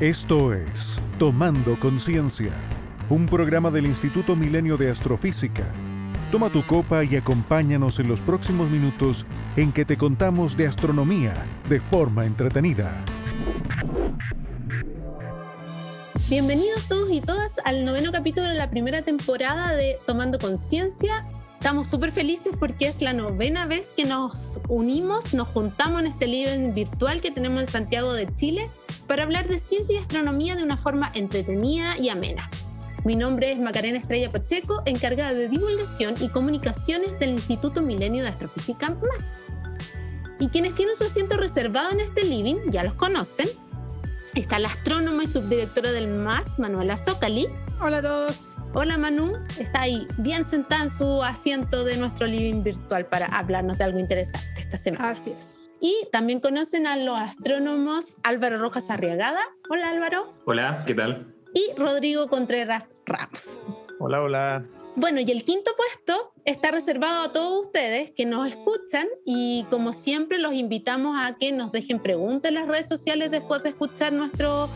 Esto es Tomando Conciencia, un programa del Instituto Milenio de Astrofísica. Toma tu copa y acompáñanos en los próximos minutos en que te contamos de astronomía de forma entretenida. Bienvenidos todos y todas al noveno capítulo de la primera temporada de Tomando Conciencia. Estamos súper felices porque es la novena vez que nos unimos, nos juntamos en este living virtual que tenemos en Santiago de Chile para hablar de ciencia y astronomía de una forma entretenida y amena. Mi nombre es Macarena Estrella Pacheco, encargada de divulgación y comunicaciones del Instituto Milenio de Astrofísica MAS. Y quienes tienen su asiento reservado en este living ya los conocen. Está la astrónoma y subdirectora del MAS, Manuela Zócali. Hola a todos. Hola Manu, está ahí bien sentada en su asiento de nuestro living virtual para hablarnos de algo interesante esta semana. Así es. Y también conocen a los astrónomos Álvaro Rojas Arriagada. Hola Álvaro. Hola, ¿qué tal? Y Rodrigo Contreras Ramos. Hola, hola. Bueno, y el quinto puesto está reservado a todos ustedes que nos escuchan y como siempre los invitamos a que nos dejen preguntas en las redes sociales después de escuchar nuestro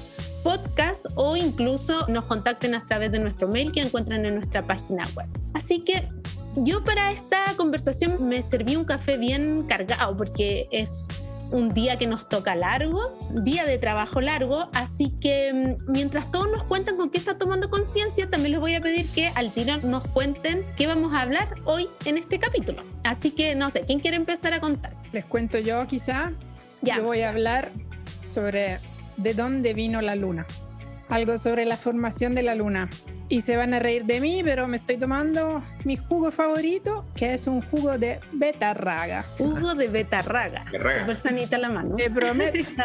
podcast o incluso nos contacten a través de nuestro mail que encuentran en nuestra página web. Así que yo para esta conversación me serví un café bien cargado porque es un día que nos toca largo, día de trabajo largo, así que mm, mientras todos nos cuentan con qué está tomando conciencia, también les voy a pedir que al tiro nos cuenten qué vamos a hablar hoy en este capítulo. Así que no sé, ¿quién quiere empezar a contar? Les cuento yo quizá. Ya. Yo voy a hablar sobre de dónde vino la luna. Algo sobre la formación de la luna. Y se van a reír de mí, pero me estoy tomando mi jugo favorito, que es un jugo de betarraga. Jugo de betarraga. Súper sanita la mano. Te prometo.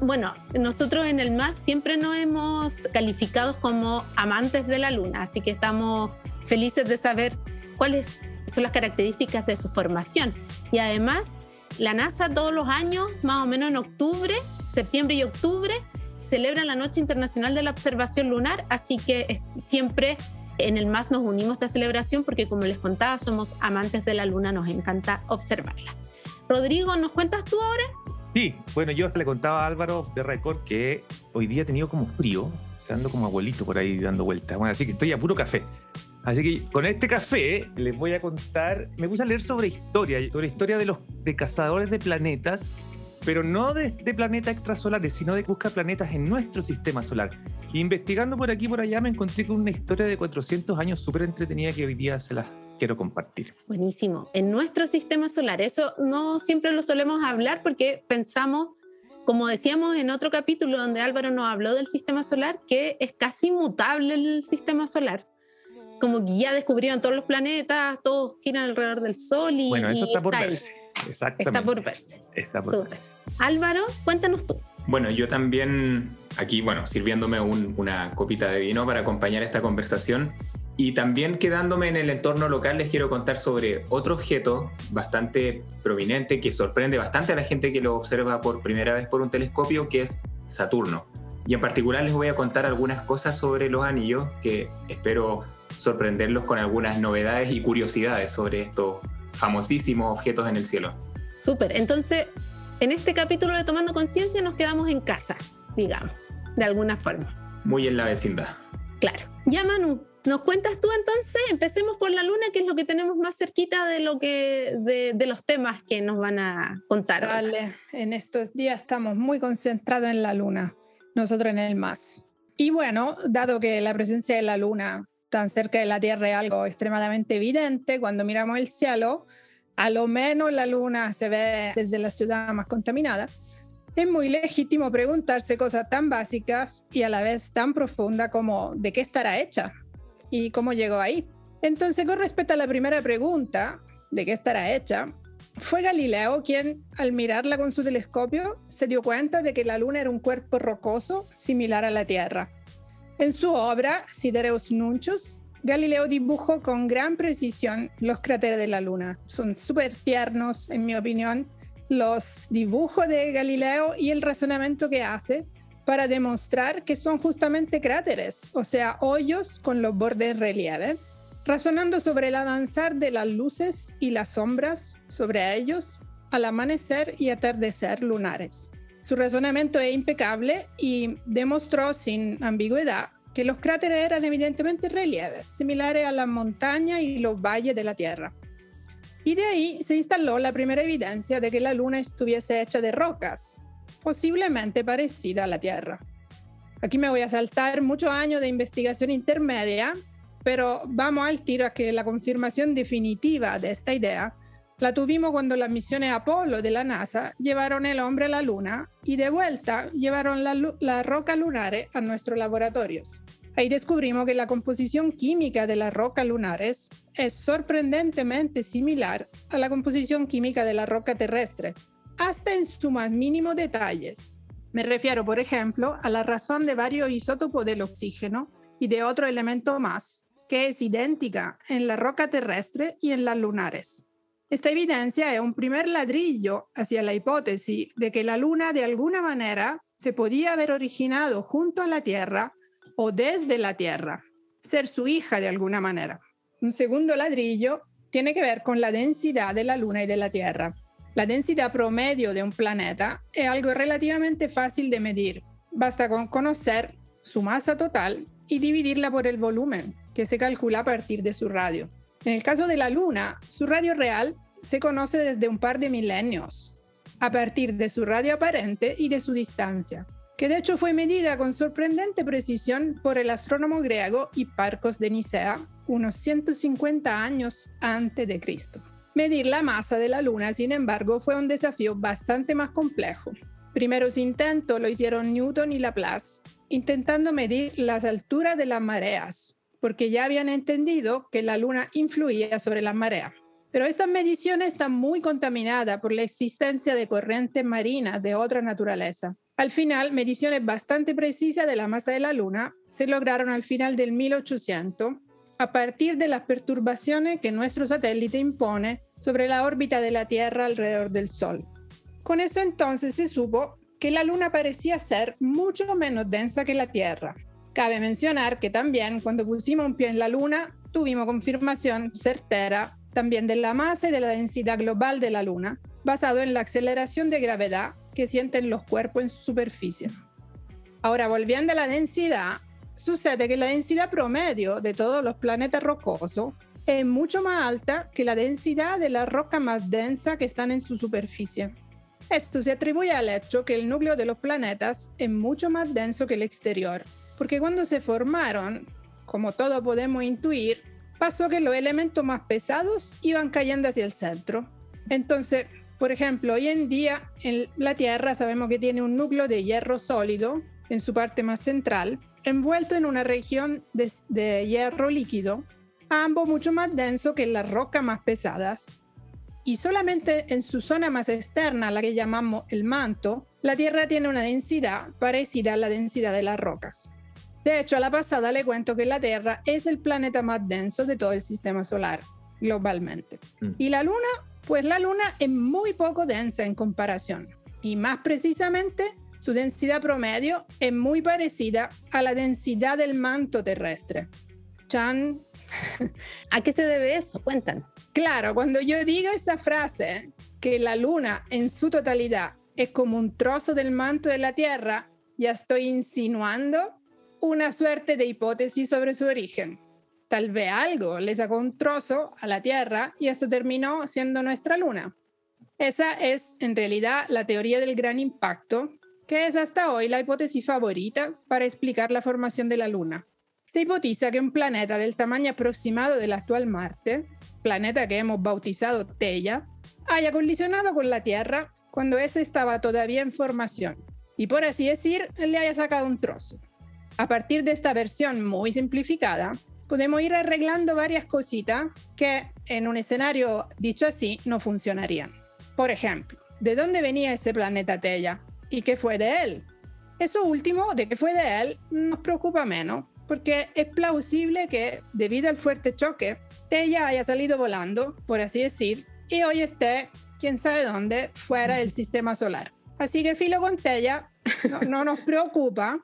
Bueno, nosotros en el MAS siempre nos hemos calificado como amantes de la luna, así que estamos felices de saber cuáles son las características de su formación. Y además, la NASA todos los años, más o menos en octubre, septiembre y octubre, celebra la Noche Internacional de la Observación Lunar, así que eh, siempre en el MAS nos unimos a esta celebración porque como les contaba, somos amantes de la luna, nos encanta observarla. Rodrigo, ¿nos cuentas tú ahora? Sí, bueno, yo le contaba a Álvaro de Record que hoy día he tenido como frío, ando como abuelito por ahí dando vueltas. Bueno, así que estoy a puro café. Así que con este café les voy a contar, me puse a leer sobre historia, sobre historia de los de cazadores de planetas, pero no de, de planetas extrasolares, sino de buscar planetas en nuestro sistema solar. Y investigando por aquí y por allá me encontré con una historia de 400 años súper entretenida que hoy día se las quiero compartir. Buenísimo. En nuestro sistema solar, eso no siempre lo solemos hablar porque pensamos, como decíamos en otro capítulo donde Álvaro nos habló del sistema solar, que es casi inmutable el sistema solar. Como que ya descubrieron todos los planetas, todos giran alrededor del Sol y. Bueno, eso y está por verse. Exactamente. Está por verse. Está por verse. Álvaro, cuéntanos tú. Bueno, yo también aquí, bueno, sirviéndome un- una copita de vino para acompañar esta conversación y también quedándome en el entorno local les quiero contar sobre otro objeto bastante prominente que sorprende bastante a la gente que lo observa por primera vez por un telescopio, que es Saturno. Y en particular les voy a contar algunas cosas sobre los anillos que espero sorprenderlos con algunas novedades y curiosidades sobre estos famosísimos objetos en el cielo. Súper. Entonces, en este capítulo de Tomando Conciencia nos quedamos en casa, digamos, de alguna forma. Muy en la vecindad. Claro. Ya, Manu, ¿nos cuentas tú entonces? Empecemos por la luna, que es lo que tenemos más cerquita de, lo que, de, de los temas que nos van a contar. Vale, en estos días estamos muy concentrados en la luna, nosotros en el MAS. Y bueno, dado que la presencia de la luna tan cerca de la Tierra es algo extremadamente evidente, cuando miramos el cielo, a lo menos la luna se ve desde la ciudad más contaminada. Es muy legítimo preguntarse cosas tan básicas y a la vez tan profundas como de qué estará hecha y cómo llegó ahí. Entonces, con respecto a la primera pregunta, de qué estará hecha, fue Galileo quien, al mirarla con su telescopio, se dio cuenta de que la Luna era un cuerpo rocoso similar a la Tierra. En su obra, Sidereus Nuncius, Galileo dibujó con gran precisión los cráteres de la Luna. Son súper tiernos, en mi opinión, los dibujos de Galileo y el razonamiento que hace para demostrar que son justamente cráteres, o sea, hoyos con los bordes en relieve, razonando sobre el avanzar de las luces y las sombras sobre ellos al amanecer y atardecer lunares. Su razonamiento es impecable y demostró sin ambigüedad que los cráteres eran evidentemente relieves, similares a las montañas y los valles de la Tierra. Y de ahí se instaló la primera evidencia de que la Luna estuviese hecha de rocas, posiblemente parecida a la Tierra. Aquí me voy a saltar muchos años de investigación intermedia, pero vamos al tiro a que la confirmación definitiva de esta idea la tuvimos cuando las misiones Apolo de la NASA llevaron el hombre a la Luna y de vuelta llevaron la rocas lunares a nuestros laboratorios. Ahí descubrimos que la composición química de las rocas lunares es sorprendentemente similar a la composición química de la roca terrestre, hasta en sus más mínimos detalles. Me refiero, por ejemplo, a la razón de varios isótopos del oxígeno y de otro elemento más, que es idéntica en la roca terrestre y en las lunares. Esta evidencia es un primer ladrillo hacia la hipótesis de que la Luna de alguna manera se podía haber originado junto a la Tierra o desde la Tierra, ser su hija de alguna manera. Un segundo ladrillo tiene que ver con la densidad de la Luna y de la Tierra. La densidad promedio de un planeta es algo relativamente fácil de medir. Basta con conocer su masa total y dividirla por el volumen, que se calcula a partir de su radio. En el caso de la Luna, su radio real se conoce desde un par de milenios, a partir de su radio aparente y de su distancia, que de hecho fue medida con sorprendente precisión por el astrónomo griego Hipparcos de Nicea unos 150 años antes de Cristo. Medir la masa de la Luna, sin embargo, fue un desafío bastante más complejo. Primeros intentos lo hicieron Newton y Laplace, intentando medir las alturas de las mareas, porque ya habían entendido que la luna influía sobre la marea. Pero estas mediciones están muy contaminadas por la existencia de corrientes marinas de otra naturaleza. Al final, mediciones bastante precisas de la masa de la Luna se lograron al final del 1800 a partir de las perturbaciones que nuestro satélite impone sobre la órbita de la Tierra alrededor del Sol. Con eso entonces se supo que la Luna parecía ser mucho menos densa que la Tierra, Cabe mencionar que también cuando pusimos un pie en la Luna, tuvimos confirmación certera también de la masa y de la densidad global de la Luna, basado en la aceleración de gravedad que sienten los cuerpos en su superficie. Ahora, volviendo a la densidad, sucede que la densidad promedio de todos los planetas rocosos es mucho más alta que la densidad de la roca más densa que están en su superficie. Esto se atribuye al hecho que el núcleo de los planetas es mucho más denso que el exterior, porque cuando se formaron, como todos podemos intuir, pasó que los elementos más pesados iban cayendo hacia el centro. Entonces, por ejemplo, hoy en día en la Tierra sabemos que tiene un núcleo de hierro sólido en su parte más central, envuelto en una región de, hierro líquido, ambos mucho más denso que las rocas más pesadas. Y solamente en su zona más externa, la que llamamos el manto, la Tierra tiene una densidad parecida a la densidad de las rocas. De hecho, a la pasada le cuento que la Tierra es el planeta más denso de todo el sistema solar, globalmente. Mm. Y la Luna, pues la Luna es muy poco densa en comparación. Y más precisamente, su densidad promedio es muy parecida a la densidad del manto terrestre. Chan. ¿A qué se debe eso? Cuéntanos. Claro, cuando yo digo esa frase, que la Luna en su totalidad es como un trozo del manto de la Tierra, ya estoy insinuando una suerte de hipótesis sobre su origen. Tal vez algo le sacó un trozo a la Tierra y esto terminó siendo nuestra Luna. Esa es en realidad la teoría del gran impacto, que es hasta hoy la hipótesis favorita para explicar la formación de la Luna. Se hipotiza que un planeta del tamaño aproximado del actual Marte, planeta que hemos bautizado Teia, haya colisionado con la Tierra cuando ese estaba todavía en formación y por así decir le haya sacado un trozo. A partir de esta versión muy simplificada, podemos ir arreglando varias cositas que en un escenario dicho así no funcionarían. Por ejemplo, ¿de dónde venía ese planeta Tella? ¿Y qué fue de él? Eso último, de qué fue de él, nos preocupa menos, porque es plausible que, debido al fuerte choque, Tella haya salido volando, por así decir, y hoy esté, quién sabe dónde, fuera del sistema solar. Así que filo con Tella no, no nos preocupa,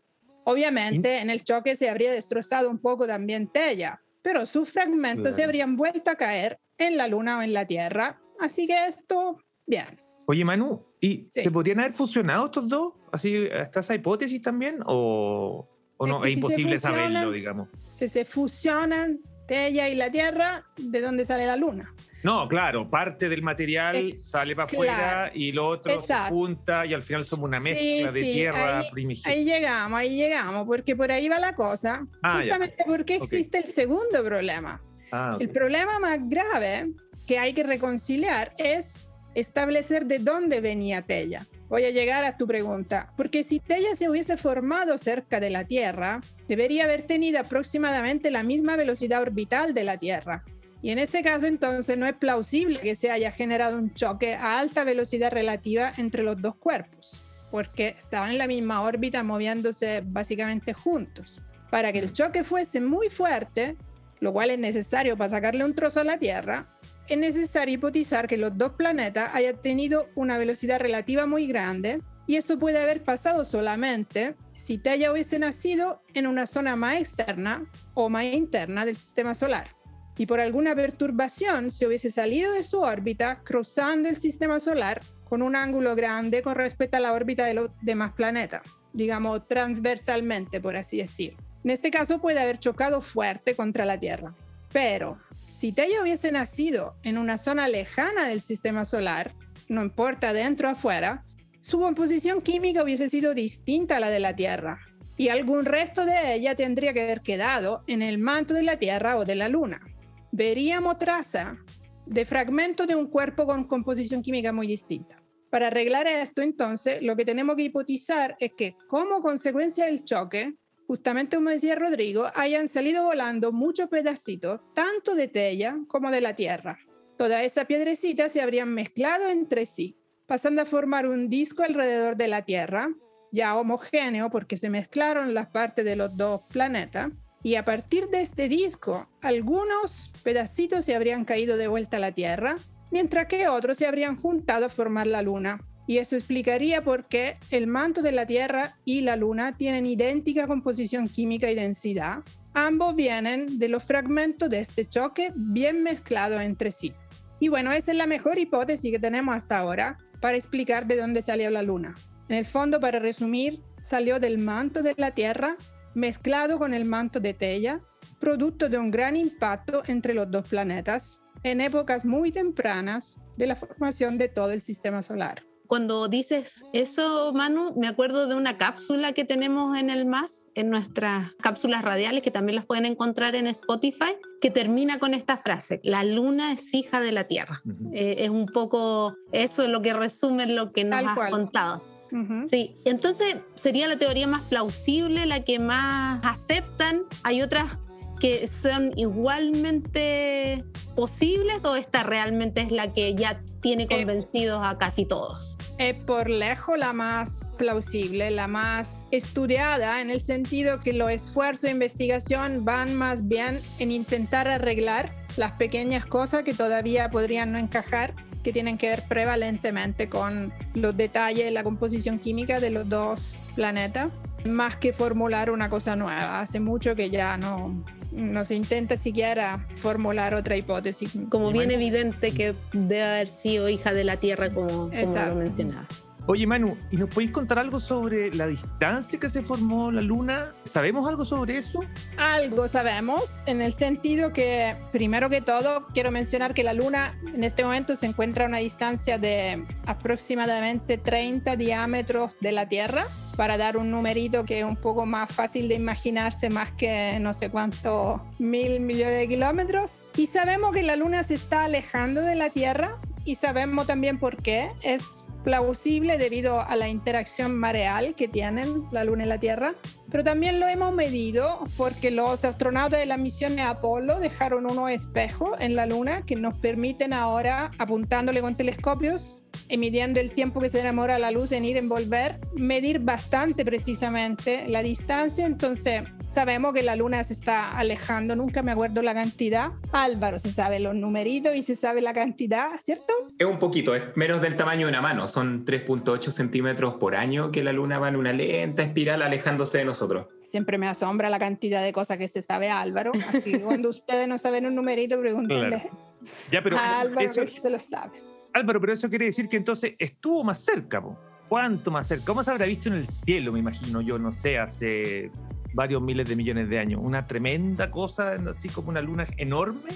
Obviamente en el choque se habría destrozado un poco también Tella, pero sus fragmentos se habrían vuelto a caer en la Luna o en la Tierra. Así que esto, bien. Oye, Manu, ¿y Sí. se podrían haber fusionado estos dos? ¿Así está esa hipótesis también? ¿O, o Es no? que Es si se imposible fusionan- saberlo, digamos. Si se fusionan Tella y la Tierra, ¿de dónde sale la Luna? No, claro, parte del material Eh, sale para claro. afuera y lo otro se junta y al final somos una Sí, mezcla de sí, tierra ahí- primigenia. Ahí llegamos, ahí llegamos, porque por ahí va la cosa. Ah, ya. Justamente porque existe el segundo problema. Ah. El problema más grave que hay que reconciliar es establecer de dónde venía Tella. Voy a llegar a tu pregunta, porque si Tella se hubiese formado cerca de la Tierra, debería haber tenido aproximadamente la misma velocidad orbital de la Tierra. Y en ese caso entonces no es plausible que se haya generado un choque a alta velocidad relativa entre los dos cuerpos, porque estaban en la misma órbita moviéndose básicamente juntos. Para que el choque fuese muy fuerte, lo cual es necesario para sacarle un trozo a la Tierra, es necesario hipotizar que los dos planetas hayan tenido una velocidad relativa muy grande y eso puede haber pasado solamente si Tella hubiese nacido en una zona más externa o más interna del sistema solar y por alguna perturbación se hubiese salido de su órbita cruzando el sistema solar con un ángulo grande con respecto a la órbita de los demás planetas, digamos transversalmente, por así decir. En este caso puede haber chocado fuerte contra la Tierra. Pero si Tella hubiese nacido en una zona lejana del sistema solar, no importa dentro o afuera, su composición química hubiese sido distinta a la de la Tierra y algún resto de ella tendría que haber quedado en el manto de la Tierra o de la Luna. Veríamos traza de fragmentos de un cuerpo con composición química muy distinta. Para arreglar esto, entonces, lo que tenemos que hipotizar es que como consecuencia del choque, justamente como decía Rodrigo, hayan salido volando muchos pedacitos, tanto de Tella como de la Tierra. Todas esas piedrecitas se habrían mezclado entre sí, pasando a formar un disco alrededor de la Tierra, ya homogéneo porque se mezclaron las partes de los dos planetas, y a partir de este disco, algunos pedacitos se habrían caído de vuelta a la Tierra, mientras que otros se habrían juntado a formar la Luna. Y eso explicaría por qué el manto de la Tierra y la Luna tienen idéntica composición química y densidad. Ambos vienen de los fragmentos de este choque bien mezclados entre sí. Y bueno, esa es la mejor hipótesis que tenemos hasta ahora para explicar de dónde salió la Luna. En el fondo, para resumir, salió del manto de la Tierra mezclado con el manto de Tella, producto de un gran impacto entre los dos planetas en épocas muy tempranas de la formación de todo el sistema solar. Cuando dices eso, Manu, me acuerdo de una cápsula que tenemos en el MAS, en nuestras cápsulas radiales, que también las pueden encontrar en Spotify, que termina con esta frase, la luna es hija de la Tierra. Eh, es un poco eso lo que resume lo que nos Tal has cual. contado. Sí, entonces sería la teoría más plausible, la que más aceptan. Hay otras que son igualmente posibles o esta realmente es la que ya tiene convencidos a casi todos. es por lejos la más plausible, la más estudiada, en el sentido que los esfuerzos de investigación van más bien en intentar arreglar las pequeñas cosas que todavía podrían no encajar, que tienen que ver prevalentemente con los detalles de la composición química de los dos planetas, más que formular una cosa nueva. Hace mucho que ya no, no se intenta siquiera formular otra hipótesis. Como bien evidente que debe haber sido hija de la Tierra, como, como lo mencionaba. Oye, Manu, ¿y nos podéis contar algo sobre la distancia que se formó la Luna? ¿Sabemos algo sobre eso? Algo sabemos, en el sentido que, primero que todo, quiero mencionar que la Luna en este momento se encuentra a una distancia de aproximadamente 30 diámetros de la Tierra, para dar un numerito que es un poco más fácil de imaginarse, más que no sé cuántos mil millones de kilómetros. Y sabemos que la Luna se está alejando de la Tierra y sabemos también por qué. Es plausible debido a la interacción mareal que tienen la Luna y la Tierra, pero también lo hemos medido porque los astronautas de la misión de Apolo dejaron unos espejos en la Luna que nos permiten ahora, apuntándole con telescopios y midiendo el tiempo que se demora la luz en ir en volver, medir bastante precisamente la distancia. Entonces, sabemos que la Luna se está alejando, nunca me acuerdo la cantidad. Álvaro se sabe los numeritos y se sabe la cantidad, ¿cierto? Es un poquito, es menos del tamaño de una mano. Son 3.8 centímetros por año que la luna va en una lenta espiral alejándose de nosotros. Siempre me asombra la cantidad de cosas que se sabe Álvaro, así que cuando ustedes no saben un numerito, pregúntenle Ya, pero a Álvaro eso, que se lo sabe. Álvaro, pero eso quiere decir que entonces estuvo más cerca, po. ¿Cuánto más cerca? ¿Cómo se habrá visto en el cielo, me imagino yo, no sé, hace varios miles de millones de años? Una tremenda cosa, así como una luna enorme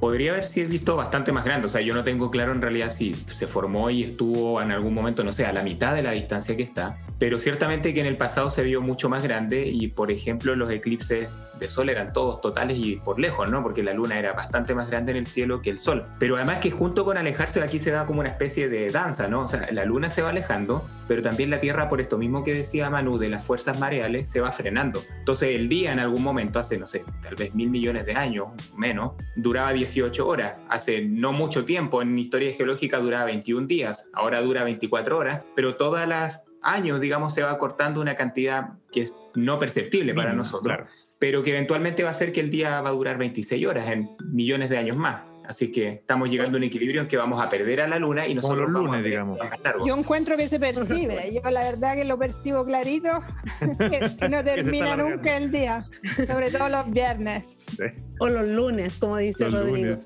podría haber sido visto bastante más grande. O sea, yo no tengo claro en realidad si se formó y estuvo en algún momento, no sé, a la mitad de la distancia que está. Pero ciertamente que en el pasado se vio mucho más grande y, por ejemplo, los eclipses de sol eran todos totales y por lejos, ¿no? Porque la luna era bastante más grande en el cielo que el sol. Pero además que junto con alejarse aquí se da como una especie de danza, ¿no? O sea, la luna se va alejando, pero también la Tierra, por esto mismo que decía Manu de las fuerzas mareales, se va frenando. Entonces el día en algún momento, hace, no sé, tal vez mil millones de años, menos, duraba 18 horas. Hace no mucho tiempo, en historia geológica duraba 21 días, ahora dura 24 horas, pero todas las años, digamos, se va cortando una cantidad que es no perceptible para nosotros pero que eventualmente va a ser que el día va a durar 26 horas en millones de años más. Así que estamos llegando a un equilibrio en que vamos a perder a la luna y nosotros los lunes, digamos. Yo encuentro que se percibe. Yo la verdad que lo percibo clarito, que, no termina nunca el día, sobre todo los viernes. O los lunes, como dice Rodrigo.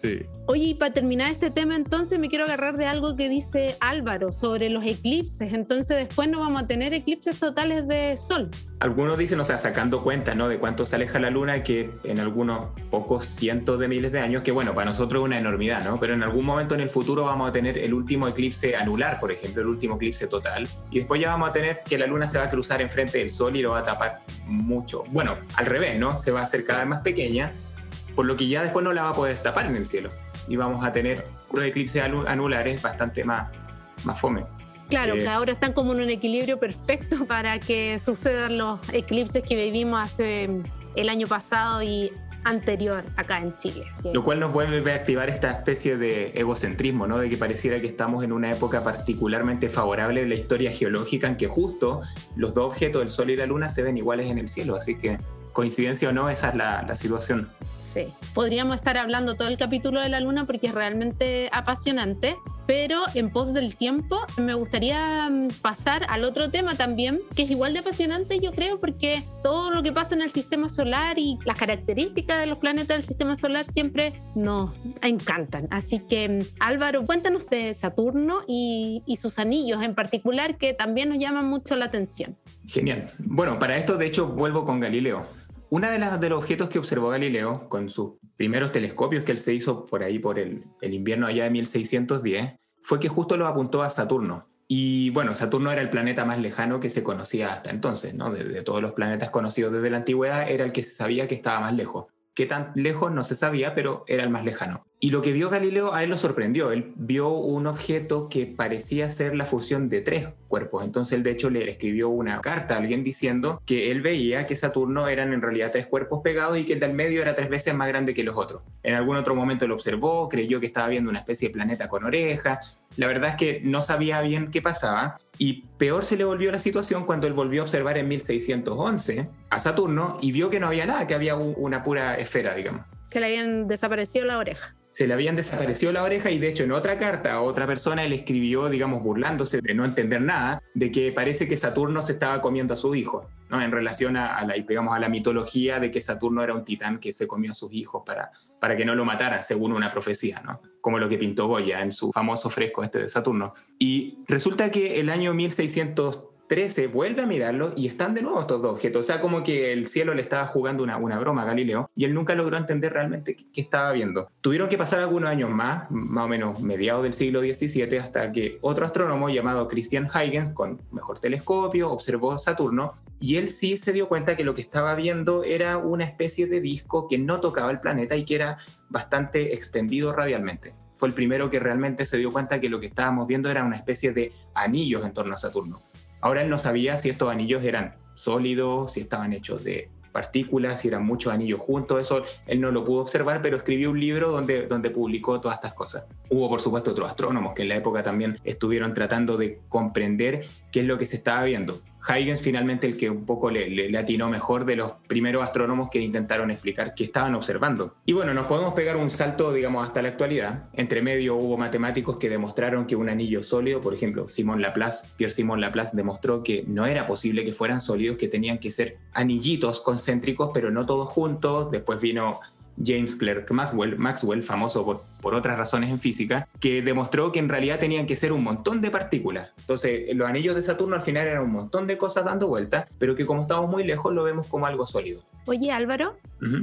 Oye, y para terminar este tema, entonces me quiero agarrar de algo que dice Álvaro sobre los eclipses. Entonces después no vamos a tener eclipses totales de sol. Algunos dicen, o sea, sacando cuenta, ¿no? De cuánto se aleja la luna, que en algunos pocos cientos de miles de años, que bueno, para nosotros es una enormidad, ¿no? Pero en algún momento en el futuro vamos a tener el último eclipse anular, por ejemplo, el último eclipse total. Y después ya vamos a tener que la luna se va a cruzar enfrente del sol y lo va a tapar mucho. Bueno, al revés, ¿no? Se va a hacer cada vez más pequeña, por lo que ya después no la va a poder tapar en el cielo. Y vamos a tener unos eclipses anulares bastante más, más fome. Claro, que eh, ahora están como en un equilibrio perfecto para que sucedan los eclipses que vivimos hace el año pasado y anterior acá en Chile. Lo cual nos vuelve a activar esta especie de egocentrismo, ¿no? De que pareciera que estamos en una época particularmente favorable en la historia geológica en que justo los dos objetos, el Sol y la Luna, se ven iguales en el cielo. Así que, coincidencia o no, esa es la, la situación. Podríamos estar hablando todo el capítulo de la luna porque es realmente apasionante, pero en pos del tiempo me gustaría mm, pasar al otro tema también, que es igual de apasionante yo creo porque todo lo que pasa en el sistema solar y las características de los planetas del sistema solar siempre nos encantan. Así que mm, Álvaro, cuéntanos de Saturno y, y sus anillos en particular que también nos llaman mucho la atención. Genial. Bueno, para esto de hecho vuelvo con Galileo. Una de, las, de los objetos que observó Galileo con sus primeros telescopios que él se hizo por ahí por el, invierno allá de 1610 fue que justo lo apuntó a Saturno. Y bueno, Saturno era el planeta más lejano que se conocía hasta entonces, ¿no? de, todos los planetas conocidos desde la antigüedad, era el que se sabía que estaba más lejos. Qué tan lejos no se sabía, pero era el más lejano. Y lo que vio Galileo a él lo sorprendió. Él vio un objeto que parecía ser la fusión de tres cuerpos. Entonces él de hecho le escribió una carta a alguien diciendo que él veía que Saturno eran en realidad tres cuerpos pegados y que el del medio era tres veces más grande que los otros. En algún otro momento lo observó, creyó que estaba viendo una especie de planeta con oreja. La verdad es que no sabía bien qué pasaba. Y peor se le volvió la situación cuando él volvió a observar en 1611 a Saturno y vio que no había nada, que había una pura esfera, digamos. Se le habían desaparecido la oreja se le habían desaparecido la oreja y de hecho en otra carta otra persona le escribió, digamos, burlándose de no entender nada, de que parece que Saturno se estaba comiendo a su hijo, ¿no? En relación a, la, digamos, a la mitología de que Saturno era un titán que se comió a sus hijos para, para que no lo matara, según una profecía, ¿no? Como lo que pintó Goya en su famoso fresco este de Saturno. Y resulta que el año 1600 13 vuelve a mirarlo y están de nuevo estos dos objetos. O sea, como que el cielo le estaba jugando una, una broma a Galileo y él nunca logró entender realmente qué, estaba viendo. Tuvieron que pasar algunos años más, más o menos mediados del siglo XVII, hasta que otro astrónomo llamado Christian Huygens, con mejor telescopio, observó Saturno y él sí se dio cuenta que lo que estaba viendo era una especie de disco que no tocaba el planeta y que era bastante extendido radialmente fue el primero que realmente se dio cuenta que lo que estábamos viendo era una especie de anillos en torno a Saturno. Ahora él no sabía si estos anillos eran sólidos, si estaban hechos de partículas, si eran muchos anillos juntos, eso él no lo pudo observar, pero escribió un libro donde, donde publicó todas estas cosas. Hubo, por supuesto, otros astrónomos que en la época también estuvieron tratando de comprender qué es lo que se estaba viendo. Huygens finalmente el que un poco le, le, atinó mejor de los primeros astrónomos que intentaron explicar qué estaban observando. Y bueno, nos podemos pegar un salto, digamos, hasta la actualidad. Entre medio hubo matemáticos que demostraron que un anillo sólido, por ejemplo, Simón Laplace, Pierre Simón Laplace demostró que no era posible que fueran sólidos, que tenían que ser anillitos concéntricos, pero no todos juntos. Después vino James Clerk Maxwell, Maxwell famoso por, por, otras razones en física, que demostró que en realidad tenían que ser un montón de partículas. Entonces, los anillos de Saturno al final eran un montón de cosas dando vueltas, pero que como estamos muy lejos lo vemos como algo sólido. Oye Álvaro,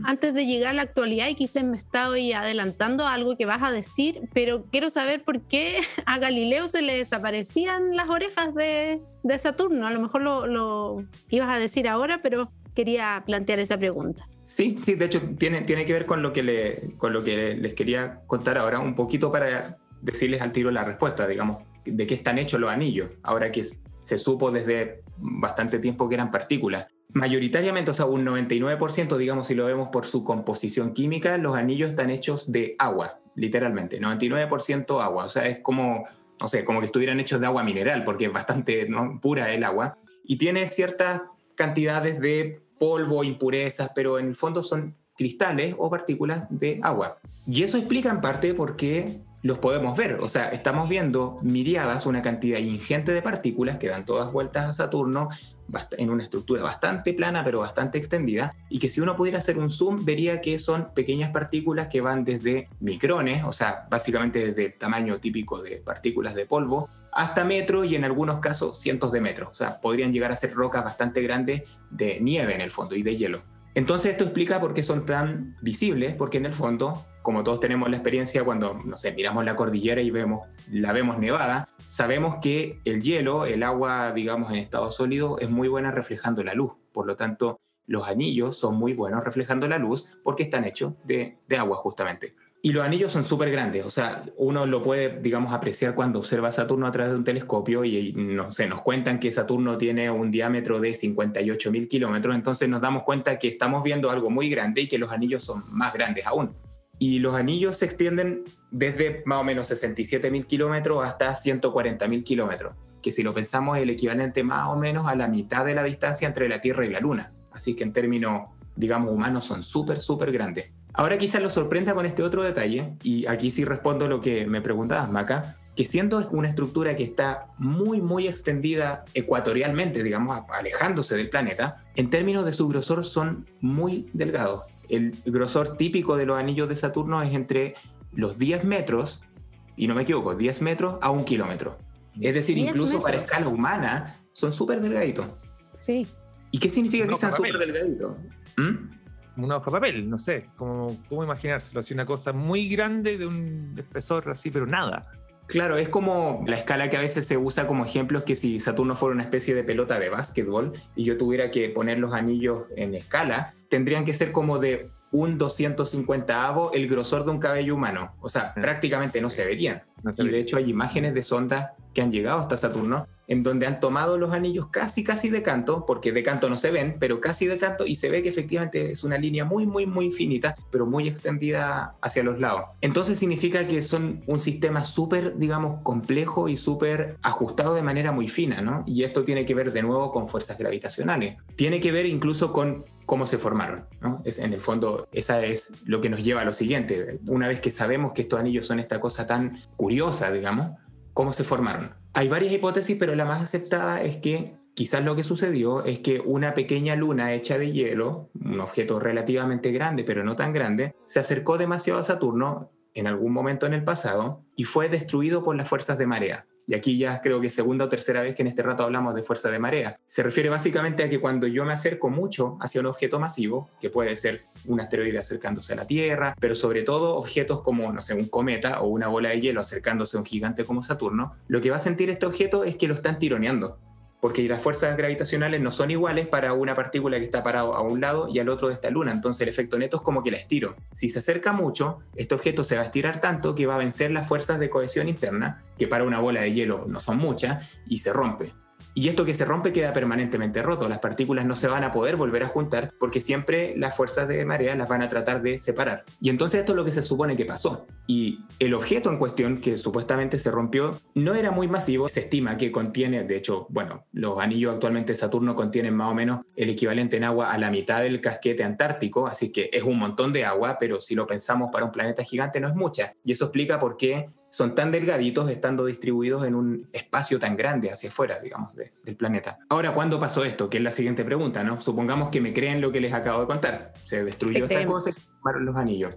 antes de llegar a la actualidad y quizás me estoy adelantando a algo que vas a decir, pero quiero saber por qué a Galileo se le desaparecían las orejas de, de Saturno. A lo mejor lo, lo, ibas a decir ahora, pero quería plantear esa pregunta. Sí, sí, de hecho tiene, tiene que ver con lo, que le, con lo que les quería contar ahora, un poquito para decirles al tiro la respuesta, digamos, de qué están hechos los anillos, ahora que se supo desde bastante tiempo que eran partículas. Mayoritariamente, o sea, un 99%, digamos, si lo vemos por su composición química, los anillos están hechos de agua, literalmente, 99% agua, o sea, es como, no sé, como que estuvieran hechos de agua mineral, porque es bastante pura el agua, y tiene ciertas cantidades de polvo, impurezas, pero en el fondo son cristales o partículas de agua. Y eso explica en parte por qué los podemos ver. O sea, estamos viendo miriadas, una cantidad ingente de partículas que dan todas vueltas a Saturno en una estructura bastante plana pero bastante extendida y que si uno pudiera hacer un zoom vería que son pequeñas partículas que van desde micrones, o sea, básicamente desde el tamaño típico de partículas de polvo, hasta metros y en algunos casos cientos de metros. O sea, podrían llegar a ser rocas bastante grandes de nieve en el fondo y de hielo. Entonces esto explica por qué son tan visibles, porque en el fondo, como todos tenemos la experiencia cuando, no sé, miramos la cordillera y vemos, la vemos nevada, sabemos que el hielo, el agua, digamos, en estado sólido, es muy buena reflejando la luz. Por lo tanto, los anillos son muy buenos reflejando la luz porque están hechos de, de agua justamente. Y los anillos son súper grandes, o sea, uno lo puede, digamos, apreciar cuando observa Saturno a través de un telescopio y no sé, nos cuentan que Saturno tiene un diámetro de 58 mil kilómetros, entonces nos damos cuenta que estamos viendo algo muy grande y que los anillos son más grandes aún. Y los anillos se extienden desde más o menos 67 mil kilómetros hasta 140 mil kilómetros, que si lo pensamos es el equivalente más o menos a la mitad de la distancia entre la Tierra y la Luna. Así que en términos, digamos, humanos son súper, súper grandes. Ahora quizás lo sorprenda con este otro detalle, y aquí sí respondo lo que me preguntabas, Maca, que siendo una estructura que está muy, muy extendida ecuatorialmente, digamos, alejándose del planeta, en términos de su grosor son muy delgados. El grosor típico de los anillos de Saturno es entre los 10 metros, y no me equivoco, 10 metros a un kilómetro. Es decir, incluso para escala humana, son súper delgaditos. Sí. ¿Y qué significa que sean súper delgaditos? ¿Mm? Una hoja de papel, no sé, cómo, cómo imaginárselo, así una cosa muy grande de un espesor así, pero nada. Claro, es como la escala que a veces se usa como ejemplo, es que si Saturno fuera una especie de pelota de básquetbol y yo tuviera que poner los anillos en escala, tendrían que ser como de un 250 avo el grosor de un cabello humano. O sea, prácticamente no se verían. y de hecho hay imágenes de sondas que han llegado hasta Saturno en donde han tomado los anillos casi, casi de canto, porque de canto no se ven, pero casi de canto, y se ve que efectivamente es una línea muy, muy, muy finita, pero muy extendida hacia los lados. Entonces significa que son un sistema súper, digamos, complejo y súper ajustado de manera muy fina, ¿no? Y esto tiene que ver de nuevo con fuerzas gravitacionales. Tiene que ver incluso con cómo se formaron. en el fondo, esa es lo que nos lleva a lo siguiente. Una vez que sabemos que estos anillos son esta cosa tan curiosa, digamos, ¿cómo se formaron? Hay varias hipótesis, pero la más aceptada es que quizás lo que sucedió es que una pequeña luna hecha de hielo, un objeto relativamente grande, pero no tan grande, se acercó demasiado a Saturno en algún momento en el pasado y fue destruido por las fuerzas de marea. Y aquí ya creo que segunda o tercera vez que en este rato hablamos de fuerza de marea. Se refiere básicamente a que cuando yo me acerco mucho hacia un objeto masivo, que puede ser un asteroide acercándose a la Tierra, pero sobre todo objetos como, no sé, un cometa o una bola de hielo acercándose a un gigante como Saturno, lo que va a sentir este objeto es que lo están tironeando porque las fuerzas gravitacionales no son iguales para una partícula que está parado a un lado y al otro de esta luna, entonces el efecto neto es como que la estiro. Si se acerca mucho, este objeto se va a estirar tanto que va a vencer las fuerzas de cohesión interna, que para una bola de hielo no son muchas, y se rompe. Y esto que se rompe queda permanentemente roto. Las partículas no se van a poder volver a juntar porque siempre las fuerzas de marea las van a tratar de separar. Y entonces esto es lo que se supone que pasó. Y el objeto en cuestión que supuestamente se rompió no era muy masivo. Se estima que contiene, de hecho, bueno, los anillos actualmente de Saturno contienen más o menos el equivalente en agua a la mitad del casquete antártico, así que es un montón de agua, pero si lo pensamos para un planeta gigante no es mucha. Y eso explica por qué son tan delgaditos estando distribuidos en un espacio tan grande hacia afuera, digamos, del planeta. Ahora, ¿cuándo pasó esto? Que es la siguiente pregunta, ¿no? Supongamos que me creen lo que les acabo de contar. Se destruyó esta cosa, formaron los anillos.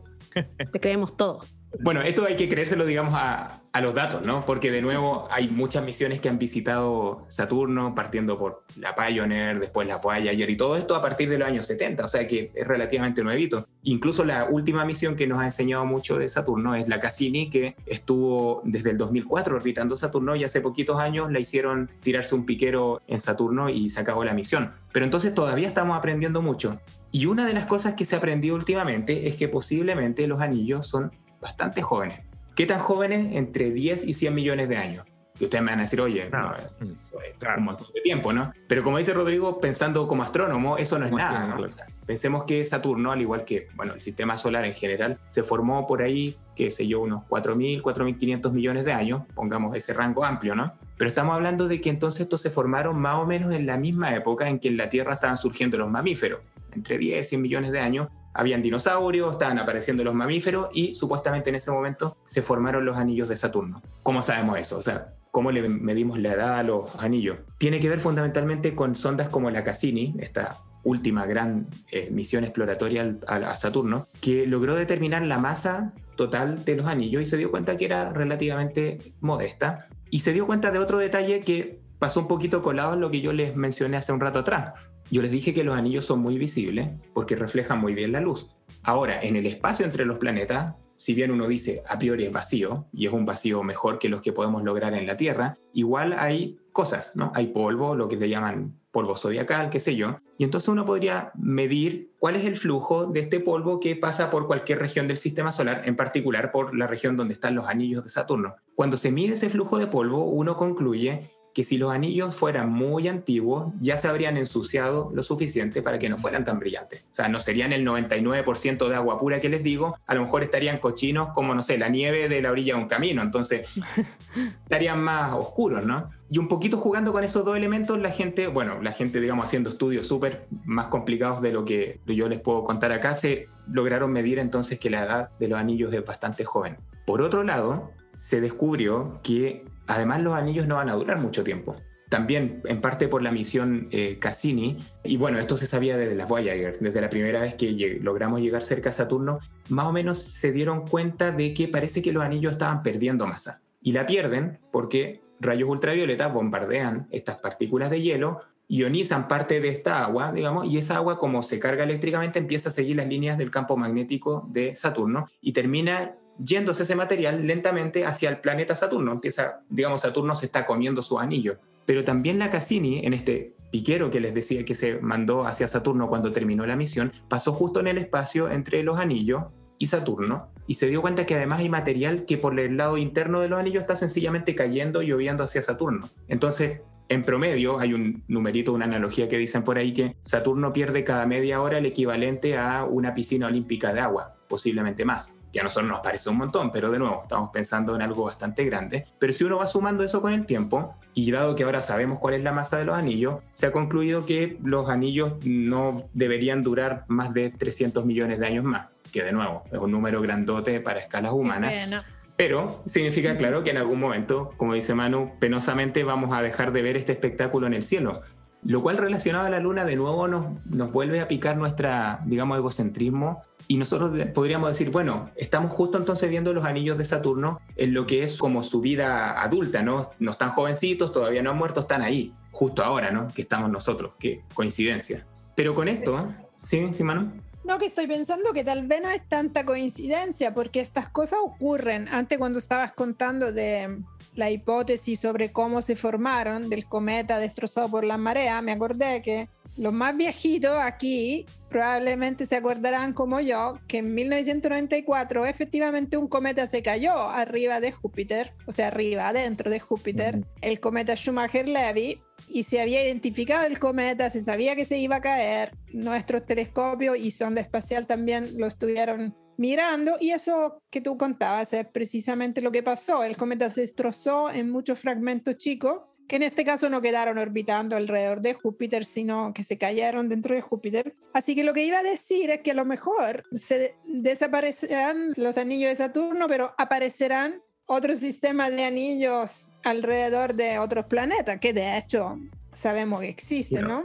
Te creemos todo. Bueno, esto hay que creérselo, digamos, a, los datos, ¿no? Porque de nuevo hay muchas misiones que han visitado Saturno, partiendo por la Pioneer, después la Voyager y todo esto a partir de los años 70, o sea que es relativamente nuevito. Incluso la última misión que nos ha enseñado mucho de Saturno es la Cassini, que estuvo desde el 2004 orbitando Saturno y hace poquitos años la hicieron tirarse un piquero en Saturno y se acabó la misión. Pero entonces todavía estamos aprendiendo mucho. Y una de las cosas que se ha aprendido últimamente es que posiblemente los anillos son bastante jóvenes. ¿Qué tan jóvenes? Entre 10 y 100 millones de años. Y ustedes me van a decir, oye, no, es un montón de tiempo, ¿no? Pero como dice Rodrigo, pensando como astrónomo, eso no es nada, ¿no? pensemos que Saturno, al igual que, bueno, el sistema solar en general, se formó por ahí, qué sé yo, unos 4.000, 4.500 millones de años, pongamos ese rango amplio, ¿no? Pero estamos hablando de que entonces estos se formaron más o menos en la misma época en que en la Tierra estaban surgiendo los mamíferos, entre 10 y 100 millones de años, habían dinosaurios, estaban apareciendo los mamíferos y supuestamente en ese momento se formaron los anillos de Saturno. ¿Cómo sabemos eso? O sea, ¿cómo le medimos la edad a los anillos? Tiene que ver fundamentalmente con sondas como la Cassini, esta última gran eh, misión exploratoria a, Saturno, que logró determinar la masa total de los anillos y se dio cuenta que era relativamente modesta. Y se dio cuenta de otro detalle que pasó un poquito colado en lo que yo les mencioné hace un rato atrás. Yo les dije que los anillos son muy visibles porque reflejan muy bien la luz. Ahora, en el espacio entre los planetas, si bien uno dice a priori es vacío, y es un vacío mejor que los que podemos lograr en la Tierra, igual hay cosas, ¿no? Hay polvo, lo que le llaman polvo zodiacal, qué sé yo, y entonces uno podría medir cuál es el flujo de este polvo que pasa por cualquier región del sistema solar, en particular por la región donde están los anillos de Saturno. Cuando se mide ese flujo de polvo, uno concluye que si los anillos fueran muy antiguos, ya se habrían ensuciado lo suficiente para que no fueran tan brillantes. O sea, no serían el 99% de agua pura que les digo, a lo mejor estarían cochinos como, no sé, la nieve de la orilla de un camino, entonces estarían más oscuros, ¿no? Y un poquito jugando con esos dos elementos, la gente, bueno, la gente, digamos, haciendo estudios súper más complicados de lo que yo les puedo contar acá, se lograron medir entonces que la edad de los anillos es bastante joven. Por otro lado, se descubrió que Además, los anillos no van a durar mucho tiempo. También, en parte por la misión eh, Cassini, y bueno, esto se sabía desde la Voyager, desde la primera vez que logramos llegar cerca a Saturno, más o menos se dieron cuenta de que parece que los anillos estaban perdiendo masa. Y la pierden porque rayos ultravioleta bombardean estas partículas de hielo, ionizan parte de esta agua, digamos, y esa agua como se carga eléctricamente empieza a seguir las líneas del campo magnético de Saturno y termina yéndose ese material lentamente hacia el planeta Saturno. Empieza, digamos, Saturno se está comiendo su anillo. Pero también la Cassini, en este piquero que les decía que se mandó hacia Saturno cuando terminó la misión, pasó justo en el espacio entre los anillos y Saturno y se dio cuenta que además hay material que por el lado interno de los anillos está sencillamente cayendo y lloviendo hacia Saturno. Entonces, en promedio, hay un numerito, una analogía que dicen por ahí que Saturno pierde cada media hora el equivalente a una piscina olímpica de agua, posiblemente más que a nosotros nos parece un montón, pero de nuevo, estamos pensando en algo bastante grande. Pero si uno va sumando eso con el tiempo, y dado que ahora sabemos cuál es la masa de los anillos, se ha concluido que los anillos no deberían durar más de 300 millones de años más, que de nuevo es un número grandote para escalas humanas. Pero significa, claro, que en algún momento, como dice Manu, penosamente vamos a dejar de ver este espectáculo en el cielo. Lo cual relacionado a la luna de nuevo nos, nos vuelve a picar nuestra, digamos, egocentrismo y nosotros podríamos decir, bueno, estamos justo entonces viendo los anillos de Saturno en lo que es como su vida adulta, ¿no? No están jovencitos, todavía no han muerto, están ahí, justo ahora, ¿no? Que estamos nosotros, qué coincidencia. Pero con esto, ¿sí, sí, Manu? No, que estoy pensando que tal vez no es tanta coincidencia, porque estas cosas ocurren. Antes cuando estabas contando de la hipótesis sobre cómo se formaron del cometa destrozado por la marea, me acordé que los más viejitos aquí probablemente se acordarán como yo que en 1994 efectivamente un cometa se cayó arriba de Júpiter, o sea, arriba, adentro de Júpiter, el cometa Schumacher-Levy, y se había identificado el cometa, se sabía que se iba a caer, nuestros telescopios y sonda espacial también lo estuvieron mirando y eso que tú contabas es precisamente lo que pasó, el cometa se destrozó en muchos fragmentos chicos que en este caso no quedaron orbitando alrededor de Júpiter, sino que se cayeron dentro de Júpiter. Así que lo que iba a decir es que a lo mejor se desaparecerán los anillos de Saturno, pero aparecerán otros sistemas de anillos alrededor de otros planetas, que de hecho sabemos que existen, ¿no?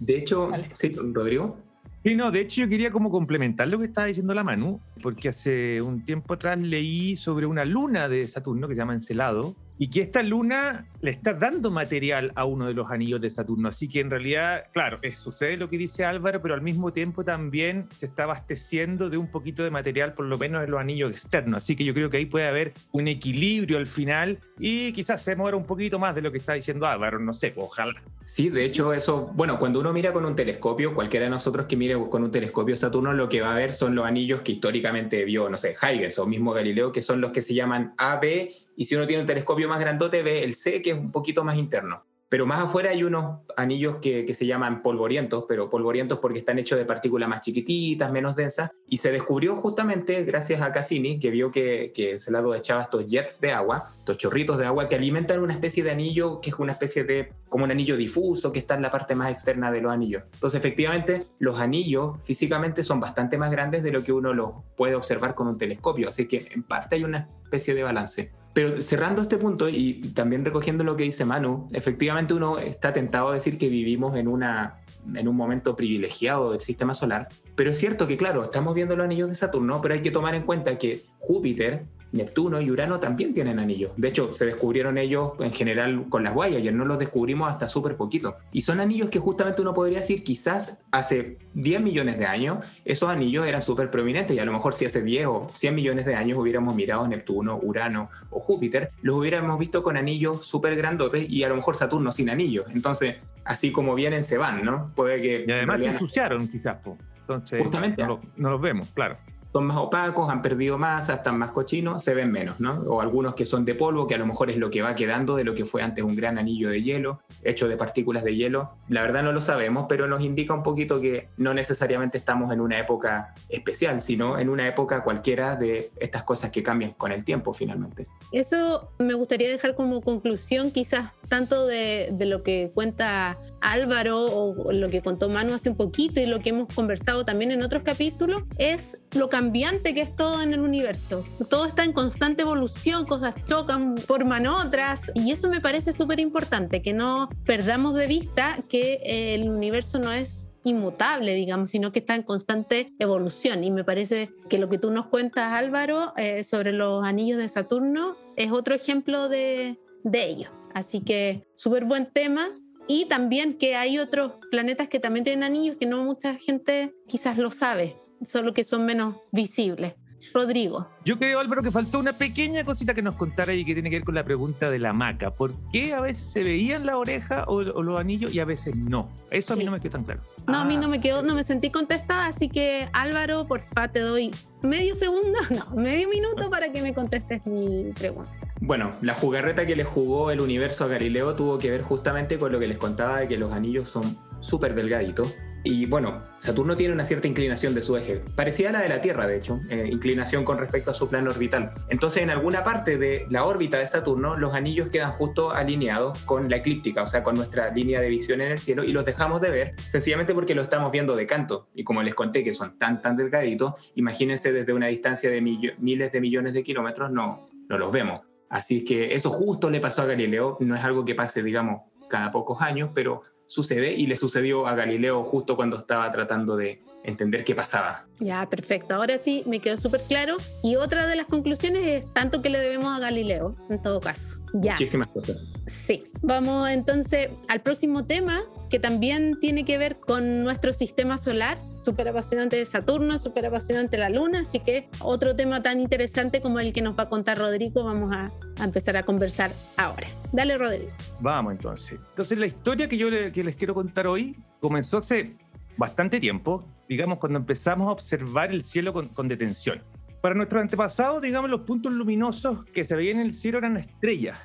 De hecho, sí, Rodrigo. Sí, no, de hecho yo quería como complementar lo que estaba diciendo la Manu, porque hace un tiempo atrás leí sobre una luna de Saturno que se llama Encelado, y que esta luna le está dando material a uno de los anillos de Saturno. Así que en realidad, claro, es, sucede lo que dice Álvaro, pero al mismo tiempo también se está abasteciendo de un poquito de material, por lo menos en los anillos externos. Así que yo creo que ahí puede haber un equilibrio al final y quizás se muera un poquito más de lo que está diciendo Álvaro, no sé, ojalá. Sí, de hecho eso, bueno, cuando uno mira con un telescopio, cualquiera de nosotros que mire con un telescopio Saturno, lo que va a ver son los anillos que históricamente vio, no sé, Huygens o mismo Galileo, que son los que se llaman AB y si uno tiene un telescopio más grandote ve el C, que es un poquito más interno. Pero más afuera hay unos anillos que, se llaman polvorientos, pero polvorientos porque están hechos de partículas más chiquititas, menos densas, y se descubrió justamente gracias a Cassini, que vio que, que lado echaba estos jets de agua, estos chorritos de agua que alimentan una especie de anillo que es una especie de, como un anillo difuso que está en la parte más externa de los anillos. Entonces, efectivamente, los anillos físicamente son bastante más grandes de lo que uno los puede observar con un telescopio, así que en parte hay una especie de balance. Pero cerrando este punto y también recogiendo lo que dice Manu, efectivamente uno está tentado a decir que vivimos en, una, en un momento privilegiado del sistema solar, pero es cierto que, claro, estamos viendo los anillos de Saturno, pero hay que tomar en cuenta que Júpiter Neptuno y Urano también tienen anillos. De hecho, se descubrieron ellos en general con las Voyager, no los descubrimos hasta súper poquito. Y son anillos que justamente uno podría decir, quizás hace 10 millones de años, esos anillos eran súper prominentes y a lo mejor si hace 10 o 100 millones de años hubiéramos mirado Neptuno, Urano o Júpiter, los hubiéramos visto con anillos súper grandotes y a lo mejor Saturno sin anillos. Entonces, así como vienen, se van, ¿no? Puede que... Y además se ensuciaron quizás, entonces Justamente. no los vemos, claro son más opacos, han perdido masa, están más cochinos, se ven menos, ¿no? O algunos que son de polvo, que a lo mejor es lo que va quedando de lo que fue antes un gran anillo de hielo, hecho de partículas de hielo. La verdad no lo sabemos, pero nos indica un poquito que no necesariamente estamos en una época especial, sino en una época cualquiera de estas cosas que cambian con el tiempo finalmente. Eso me gustaría dejar como conclusión quizás tanto de, lo que cuenta Álvaro o lo que contó Manu hace un poquito y lo que hemos conversado también en otros capítulos, es lo cambiante que es todo en el universo. Todo está en constante evolución, cosas chocan, forman otras y eso me parece súper importante, que no perdamos de vista que el universo no es inmutable, digamos, sino que está en constante evolución. Y me parece que lo que tú nos cuentas, Álvaro, eh, sobre los anillos de Saturno, es otro ejemplo de, de ello. Así que súper buen tema. Y también que hay otros planetas que también tienen anillos que no mucha gente quizás lo sabe, solo que son menos visibles. Rodrigo. Yo creo, Álvaro, que faltó una pequeña cosita que nos contara y que tiene que ver con la pregunta de la maca. ¿Por qué a veces se veían la oreja o, los anillos y a veces no? Eso a mí no me quedó tan claro. No, a mí no me quedó, no me sentí contestada, así que Álvaro, porfa, te doy medio segundo, no, medio minuto para que me contestes mi pregunta. Bueno, la jugarreta que le jugó el universo a Galileo tuvo que ver justamente con lo que les contaba de que los anillos son súper delgaditos y bueno, Saturno tiene una cierta inclinación de su eje, parecida a la de la Tierra, de hecho, eh, inclinación con respecto a su plano orbital. Entonces, en alguna parte de la órbita de Saturno, los anillos quedan justo alineados con la eclíptica, o sea, con nuestra línea de visión en el cielo, y los dejamos de ver sencillamente porque lo estamos viendo de canto. Y como les conté que son tan, tan delgaditos, imagínense desde una distancia de miles de millones de kilómetros, no, no los vemos. Así que eso justo le pasó a Galileo, no es algo que pase, digamos, cada pocos años, pero sucede y le sucedió a Galileo justo cuando estaba tratando de entender qué pasaba. Ya, perfecto. Ahora sí, me quedó súper claro. Y otra de las conclusiones es tanto que le debemos a Galileo, en todo caso. Ya. Muchísimas cosas. Sí. Vamos entonces al próximo tema, que también tiene que ver con nuestro sistema solar. Súper apasionante de Saturno, súper apasionante la Luna. Así que otro tema tan interesante como el que nos va a contar Rodrigo, vamos a, a empezar a conversar ahora. Dale, Rodrigo. Vamos entonces. Entonces, la historia que yo que les quiero contar hoy comenzó hace bastante tiempo, digamos, cuando empezamos a observar el cielo con, con detención. Para nuestros antepasados, digamos, los puntos luminosos que se veían en el cielo eran estrellas.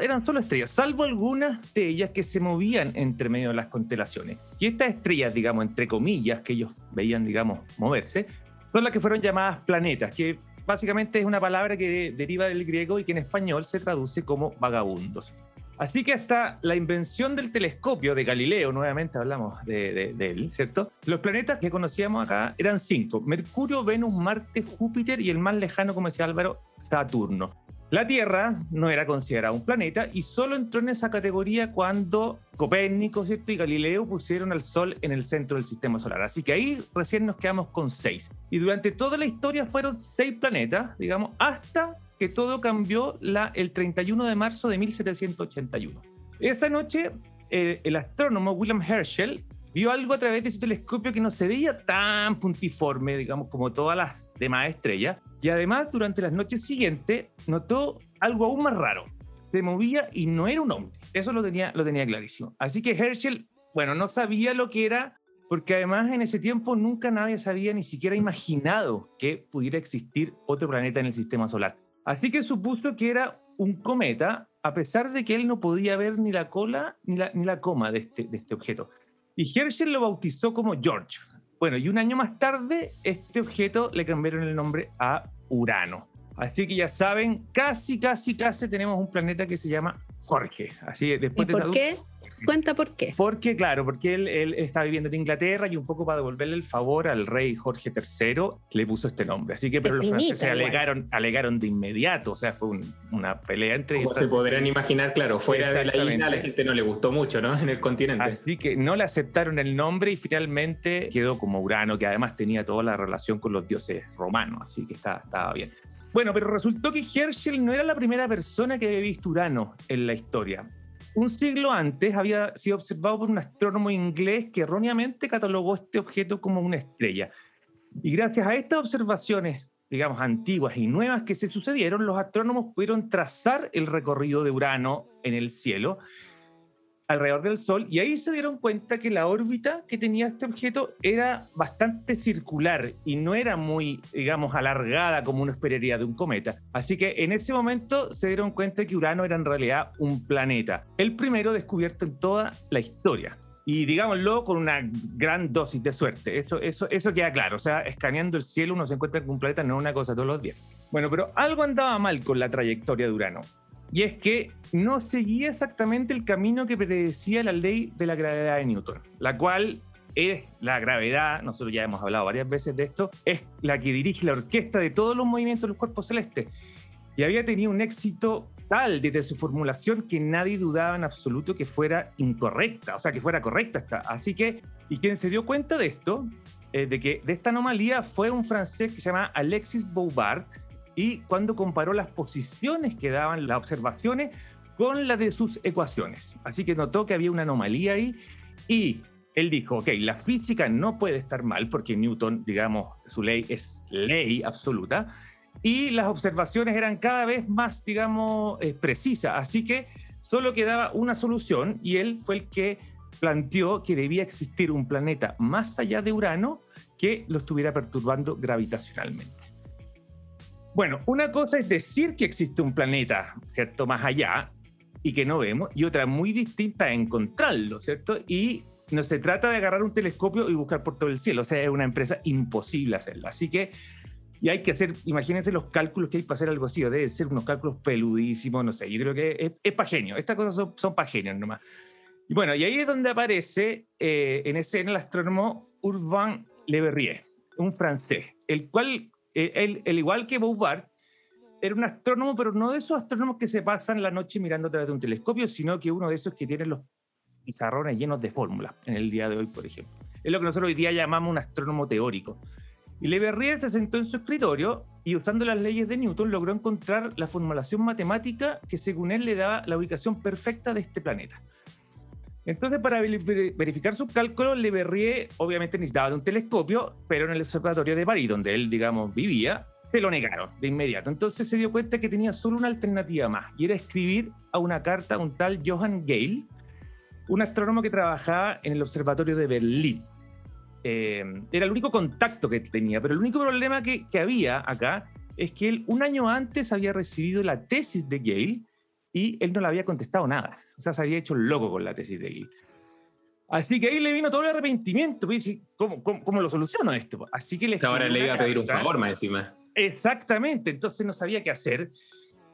Eran solo estrellas, salvo algunas de ellas que se movían entre medio de las constelaciones. Y estas estrellas, digamos, entre comillas, que ellos veían, digamos, moverse, son las que fueron llamadas planetas, que básicamente es una palabra que deriva del griego y que en español se traduce como vagabundos. Así que hasta la invención del telescopio de Galileo, nuevamente hablamos de, él, ¿cierto? Los planetas que conocíamos acá eran cinco: Mercurio, Venus, Marte, Júpiter y el más lejano, como decía Álvaro, Saturno. La Tierra no era considerada un planeta y solo entró en esa categoría cuando Copérnico ¿cierto? y Galileo pusieron al Sol en el centro del sistema solar. Así que ahí recién nos quedamos con seis. Y durante toda la historia fueron seis planetas, digamos, hasta que todo cambió la, el 31 de marzo de 1781. Esa noche, eh, el astrónomo William Herschel vio algo a través de su telescopio que no se veía tan puntiforme, digamos, como todas las demás estrellas. Y además, durante las noches siguientes, notó algo aún más raro. Se movía y no era un hombre. Eso lo tenía, lo tenía clarísimo. Así que Herschel, bueno, no sabía lo que era, porque además en ese tiempo nunca nadie sabía ni siquiera imaginado que pudiera existir otro planeta en el sistema solar. Así que supuso que era un cometa, a pesar de que él no podía ver ni la cola ni la, ni la coma de este, de este objeto. Y Herschel lo bautizó como George. Bueno, y un año más tarde, este objeto le cambiaron el nombre a Urano. Así que ya saben, casi, casi, casi tenemos un planeta que se llama Jorge. Así después ¿Y por qué? Cuenta por qué. Porque, claro, porque él, él, está viviendo en Inglaterra y un poco para devolverle el favor al rey Jorge III le puso este nombre. Así que, pero los franceses alegaron, alegaron de inmediato, o sea, fue un, una pelea entre... Como se podrán imaginar, claro, fuera de la isla a la gente no le gustó mucho, ¿no? En el continente. Así que no le aceptaron el nombre y finalmente quedó como Urano, que además tenía toda la relación con los dioses romanos, así que está, estaba bien. Bueno, pero resultó que Herschel no era la primera persona que había visto Urano en la historia un siglo antes había sido observado por un astrónomo inglés que erróneamente catalogó este objeto como una estrella. Y gracias a estas observaciones, digamos, antiguas y nuevas que se sucedieron, los astrónomos pudieron trazar el recorrido de Urano en el cielo alrededor del Sol y ahí se dieron cuenta que la órbita que tenía este objeto era bastante circular y no era muy, digamos, alargada como uno esperaría de un cometa. Así que en ese momento se dieron cuenta que Urano era en realidad un planeta, el primero descubierto en toda la historia. Y digámoslo con una gran dosis de suerte. Eso, eso, queda claro. O sea, escaneando el cielo uno se encuentra con un planeta, no es una cosa todos los días. Bueno, pero algo andaba mal con la trayectoria de Urano y es que no seguía exactamente el camino que predecía la ley de la gravedad de Newton, la cual es la gravedad, nosotros ya hemos hablado varias veces de esto, es la que dirige la orquesta de todos los movimientos de los cuerpos celestes. Y había tenido un éxito tal desde su formulación que nadie dudaba en absoluto que fuera incorrecta, o sea, que fuera correcta. Esta. Así que, y quien se dio cuenta de esto, eh, de que de esta anomalía fue un francés que se llama Alexis Bouvard, y cuando comparó las posiciones que daban las observaciones con las de sus ecuaciones. Así que notó que había una anomalía ahí y él dijo, ok, la física no puede estar mal porque Newton, digamos, su ley es ley absoluta y las observaciones eran cada vez más, digamos, eh, precisas. Así que solo quedaba una solución y él fue el que planteó que debía existir un planeta más allá de Urano que lo estuviera perturbando gravitacionalmente. Bueno, una cosa es decir que existe un planeta, ¿cierto? Más allá y que no vemos, y otra muy distinta es encontrarlo, ¿cierto? Y no se trata de agarrar un telescopio y buscar por todo el cielo, o sea, es una empresa imposible hacerlo. Así que, y hay que hacer, imagínense los cálculos que hay para hacer algo así, o debe ser unos cálculos peludísimos, no sé, yo creo que es, es para genio, estas cosas son, son para genios nomás. Y bueno, y ahí es donde aparece eh, en escena el astrónomo Urbain Le Verrier, un francés, el cual el eh, igual que Bouvard, era un astrónomo, pero no de esos astrónomos que se pasan la noche mirando a través de un telescopio, sino que uno de esos que tiene los pizarrones llenos de fórmulas en el día de hoy, por ejemplo. Es lo que nosotros hoy día llamamos un astrónomo teórico. Y Le Verrier se sentó en su escritorio y usando las leyes de Newton logró encontrar la formulación matemática que según él le daba la ubicación perfecta de este planeta. Entonces, para verificar sus cálculos, Le Verrier obviamente necesitaba de un telescopio, pero en el observatorio de París, donde él, digamos, vivía, se lo negaron de inmediato. Entonces se dio cuenta que tenía solo una alternativa más, y era escribir a una carta a un tal Johann Gale, un astrónomo que trabajaba en el observatorio de Berlín. Eh, era el único contacto que tenía, pero el único problema que, que había acá es que él un año antes había recibido la tesis de Gale y él no le había contestado nada. O sea, se había hecho loco con la tesis de Gale. Así que ahí le vino todo el arrepentimiento. Pues, ¿Cómo, cómo, cómo lo soluciono esto? Así que le Ahora le iba a pedir un favor más encima. Exactamente, entonces no sabía qué hacer.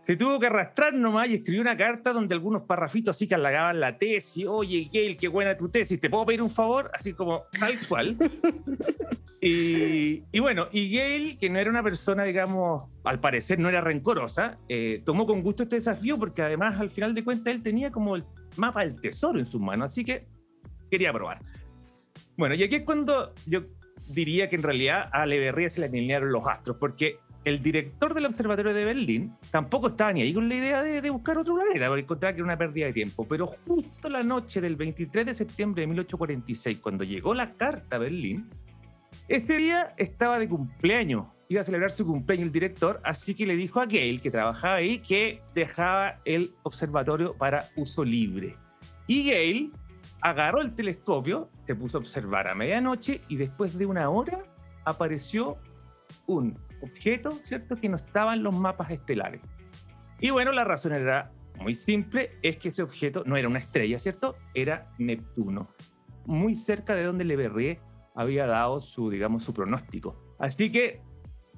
Se tuvo que arrastrar nomás y escribió una carta donde algunos parrafitos así que halagaban la tesis. Oye, Gail, qué buena tu tesis, ¿te puedo pedir un favor? Así como tal cual. Y, y, bueno, y Gale, que no era una persona, digamos, al parecer no era rencorosa, eh, tomó con gusto este desafío porque además al final de cuentas él tenía como el mapa del tesoro en sus manos, así que quería probar. Bueno, y aquí es cuando yo diría que en realidad a Leverrier se le alinearon los astros, porque el director del Observatorio de Berlín tampoco estaba ni ahí con la idea de, de buscar otro planeta, porque encontraba que era una pérdida de tiempo. Pero justo la noche del 23 de septiembre de 1846, cuando llegó la carta a Berlín, ese día estaba de cumpleaños, iba a celebrar su cumpleaños el director, así que le dijo a Gale, que trabajaba ahí, que dejaba el observatorio para uso libre. Y Gale agarró el telescopio, se puso a observar a medianoche y después de una hora apareció un objeto, ¿cierto?, que no estaba en los mapas estelares. Y bueno, la razón era muy simple, es que ese objeto no era una estrella, ¿cierto? Era Neptuno, muy cerca de donde Le Verrier había dado su, digamos, su pronóstico. Así que,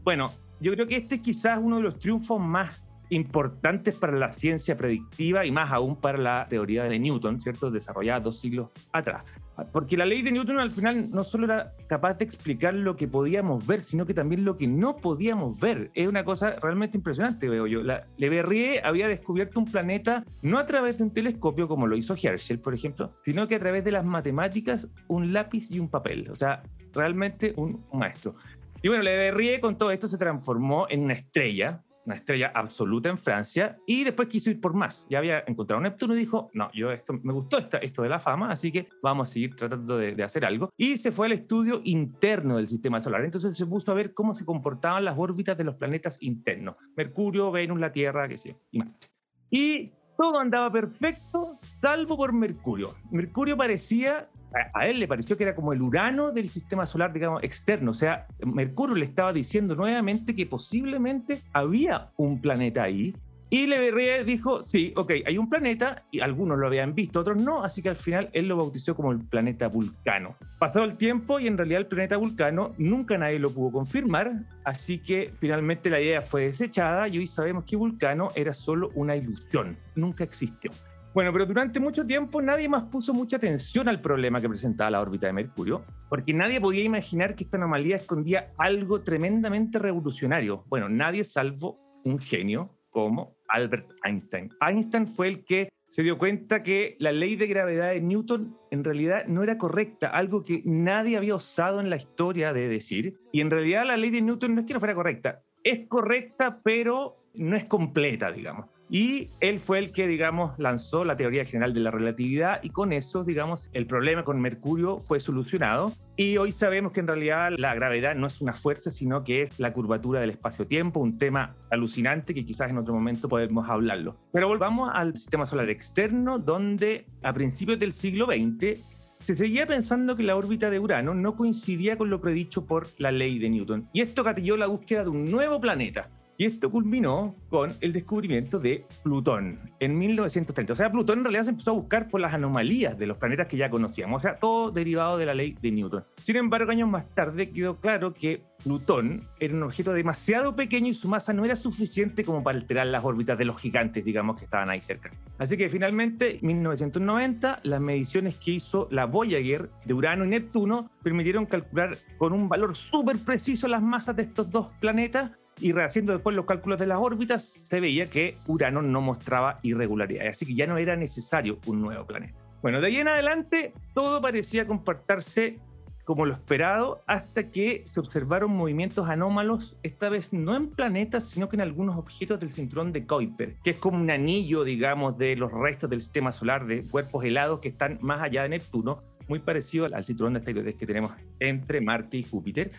bueno, yo creo que este es quizás uno de los triunfos más importantes para la ciencia predictiva y más aún para la teoría de Newton, ¿cierto? Desarrollada dos siglos atrás. Porque la ley de Newton al final no solo era capaz de explicar lo que podíamos ver, sino que también lo que no podíamos ver. Es una cosa realmente impresionante, veo yo. La, Le Verrier había descubierto un planeta no a través de un telescopio como lo hizo Herschel, por ejemplo, sino que a través de las matemáticas, un lápiz y un papel. O sea, realmente un, maestro. Y bueno, Le Verrier con todo esto se transformó en una estrella, una estrella absoluta en Francia, y después quiso ir por más. Ya había encontrado Neptuno y dijo, no, yo esto, me gustó esto de la fama, así que vamos a seguir tratando de, de, hacer algo. Y se fue al estudio interno del sistema solar. Entonces se puso a ver cómo se comportaban las órbitas de los planetas internos. Mercurio, Venus, la Tierra, qué sé yo, y Marte. Y todo andaba perfecto, salvo por Mercurio. Mercurio parecía a él le pareció que era como el Urano del sistema solar, digamos, externo. O sea, Mercurio le estaba diciendo nuevamente que posiblemente había un planeta ahí. Y Le Verrier dijo, sí, ok, hay un planeta, y algunos lo habían visto, otros no, así que al final él lo bautizó como el planeta Vulcano. Pasó el tiempo y en realidad el planeta Vulcano nunca nadie lo pudo confirmar, así que finalmente la idea fue desechada y hoy sabemos que Vulcano era solo una ilusión, nunca existió. Bueno, pero durante mucho tiempo nadie más puso mucha atención al problema que presentaba la órbita de Mercurio, porque nadie podía imaginar que esta anomalía escondía algo tremendamente revolucionario. Bueno, nadie salvo un genio como Albert Einstein. Einstein fue el que se dio cuenta que la ley de gravedad de Newton en realidad no era correcta, algo que nadie había osado en la historia de decir. Y en realidad la ley de Newton no es que no fuera correcta, es correcta, pero no es completa, digamos. Y él fue el que, digamos, lanzó la teoría general de la relatividad y con eso, digamos, el problema con Mercurio fue solucionado. Y hoy sabemos que en realidad la gravedad no es una fuerza, sino que es la curvatura del espacio-tiempo, un tema alucinante que quizás en otro momento podemos hablarlo. Pero volvamos al sistema solar externo, donde a principios del siglo XX se seguía pensando que la órbita de Urano no coincidía con lo predicho por la ley de Newton. Y esto gatilló la búsqueda de un nuevo planeta, y esto culminó con el descubrimiento de Plutón en 1930. O sea, Plutón en realidad se empezó a buscar por las anomalías de los planetas que ya conocíamos. O sea, todo derivado de la ley de Newton. Sin embargo, años más tarde quedó claro que Plutón era un objeto demasiado pequeño y su masa no era suficiente como para alterar las órbitas de los gigantes, digamos, que estaban ahí cerca. Así que finalmente, en 1990, las mediciones que hizo la Voyager de Urano y Neptuno permitieron calcular con un valor súper preciso las masas de estos dos planetas y rehaciendo después los cálculos de las órbitas, se veía que Urano no mostraba irregularidades, así que ya no era necesario un nuevo planeta. Bueno, de ahí en adelante todo parecía comportarse como lo esperado hasta que se observaron movimientos anómalos, esta vez no en planetas, sino que en algunos objetos del cinturón de Kuiper, que es como un anillo, digamos, de los restos del sistema solar, de cuerpos helados que están más allá de Neptuno, muy parecido al cinturón de asteroides que tenemos entre Marte y Júpiter,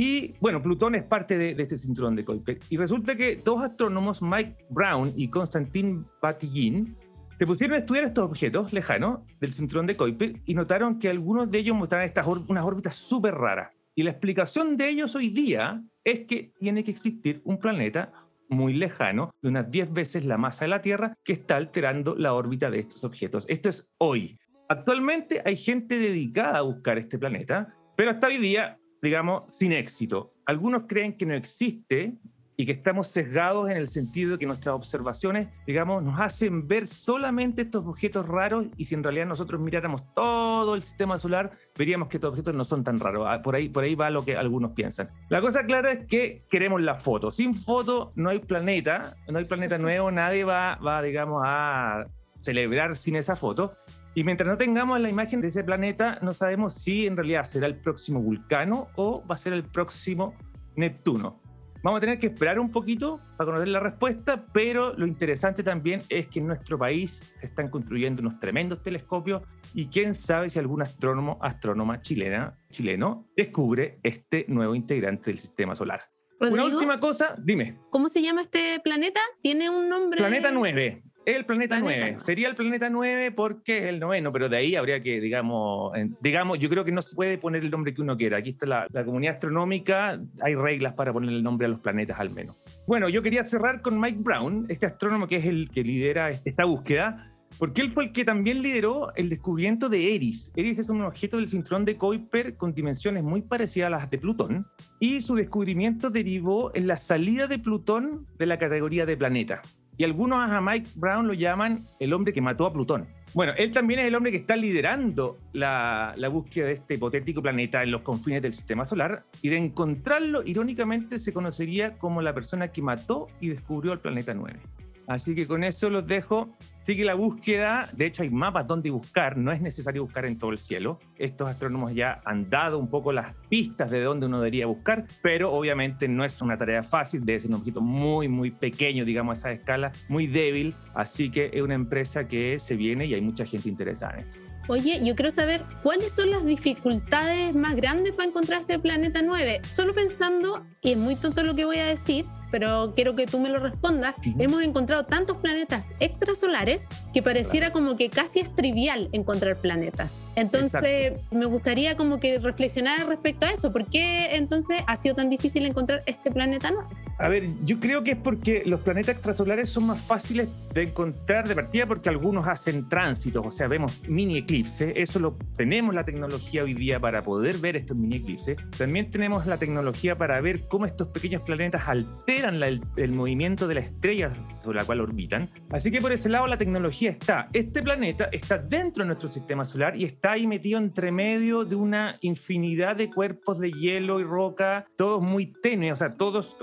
y bueno, Plutón es parte de, este cinturón de Kuiper. Y resulta que dos astrónomos, Mike Brown y Konstantin Batygin, se pusieron a estudiar estos objetos lejanos del cinturón de Kuiper y notaron que algunos de ellos mostraban unas órbitas súper raras. Y la explicación de ellos hoy día es que tiene que existir un planeta muy lejano, de unas 10 veces la masa de la Tierra, que está alterando la órbita de estos objetos. Esto es hoy. Actualmente hay gente dedicada a buscar este planeta, pero hasta hoy día digamos, sin éxito. Algunos creen que no existe y que estamos sesgados en el sentido de que nuestras observaciones, digamos, nos hacen ver solamente estos objetos raros y si en realidad nosotros miráramos todo el sistema solar, veríamos que estos objetos no son tan raros. Ah, por ahí, por ahí va lo que algunos piensan. La cosa clara es que queremos la foto. Sin foto no hay planeta, no hay planeta nuevo, nadie va, va digamos, a celebrar sin esa foto. Y mientras no tengamos la imagen de ese planeta, no sabemos si en realidad será el próximo Vulcano o va a ser el próximo Neptuno. Vamos a tener que esperar un poquito para conocer la respuesta, pero lo interesante también es que en nuestro país se están construyendo unos tremendos telescopios y quién sabe si algún astrónomo, astrónoma chilena, chileno descubre este nuevo integrante del sistema solar. Una última cosa, dime. ¿Cómo se llama este planeta? ¿Tiene un nombre? Planeta 9. El planeta, 9. Sería el planeta 9 porque es el noveno, pero de ahí habría que, digamos, digamos, yo creo que no se puede poner el nombre que uno quiera. Aquí está la, la, comunidad astronómica, hay reglas para poner el nombre a los planetas al menos. Bueno, yo quería cerrar con Mike Brown, este astrónomo que es el que lidera esta búsqueda, porque él fue el que también lideró el descubrimiento de Eris. Eris es un objeto del cinturón de Kuiper con dimensiones muy parecidas a las de Plutón, y su descubrimiento derivó en la salida de Plutón de la categoría de planeta y algunos a Mike Brown lo llaman el hombre que mató a Plutón. Bueno, él también es el hombre que está liderando la, búsqueda de este hipotético planeta en los confines del sistema solar y de encontrarlo, irónicamente, se conocería como la persona que mató y descubrió el planeta 9. Así que con eso los dejo. Sigue la búsqueda. De hecho, hay mapas donde buscar. No es necesario buscar en todo el cielo. Estos astrónomos ya han dado un poco las pistas de dónde uno debería buscar, pero obviamente no es una tarea fácil. Debe ser un objeto muy, muy pequeño, digamos, a esa escala, muy débil. Así que es una empresa que se viene y hay mucha gente interesada en esto. Oye, yo quiero saber cuáles son las dificultades más grandes para encontrar este planeta 9. Solo pensando, y es muy tonto lo que voy a decir, pero quiero que tú me lo respondas, hemos encontrado tantos planetas extrasolares que pareciera como que casi es trivial encontrar planetas. Entonces, me gustaría como que reflexionar respecto a eso. ¿Por qué entonces ha sido tan difícil encontrar este planeta nuevo? A ver, yo creo que es porque los planetas extrasolares son más fáciles de encontrar de partida porque algunos hacen tránsitos, o sea, vemos mini eclipses. Eso lo tenemos la tecnología hoy día para poder ver estos mini eclipses. También tenemos la tecnología para ver cómo estos pequeños planetas alteran el, el, movimiento de la estrella sobre la cual orbitan. Así que por ese lado la tecnología está. Este planeta está dentro de nuestro sistema solar y está ahí metido entre medio de una infinidad de cuerpos de hielo y roca, todos muy tenues, o sea, todos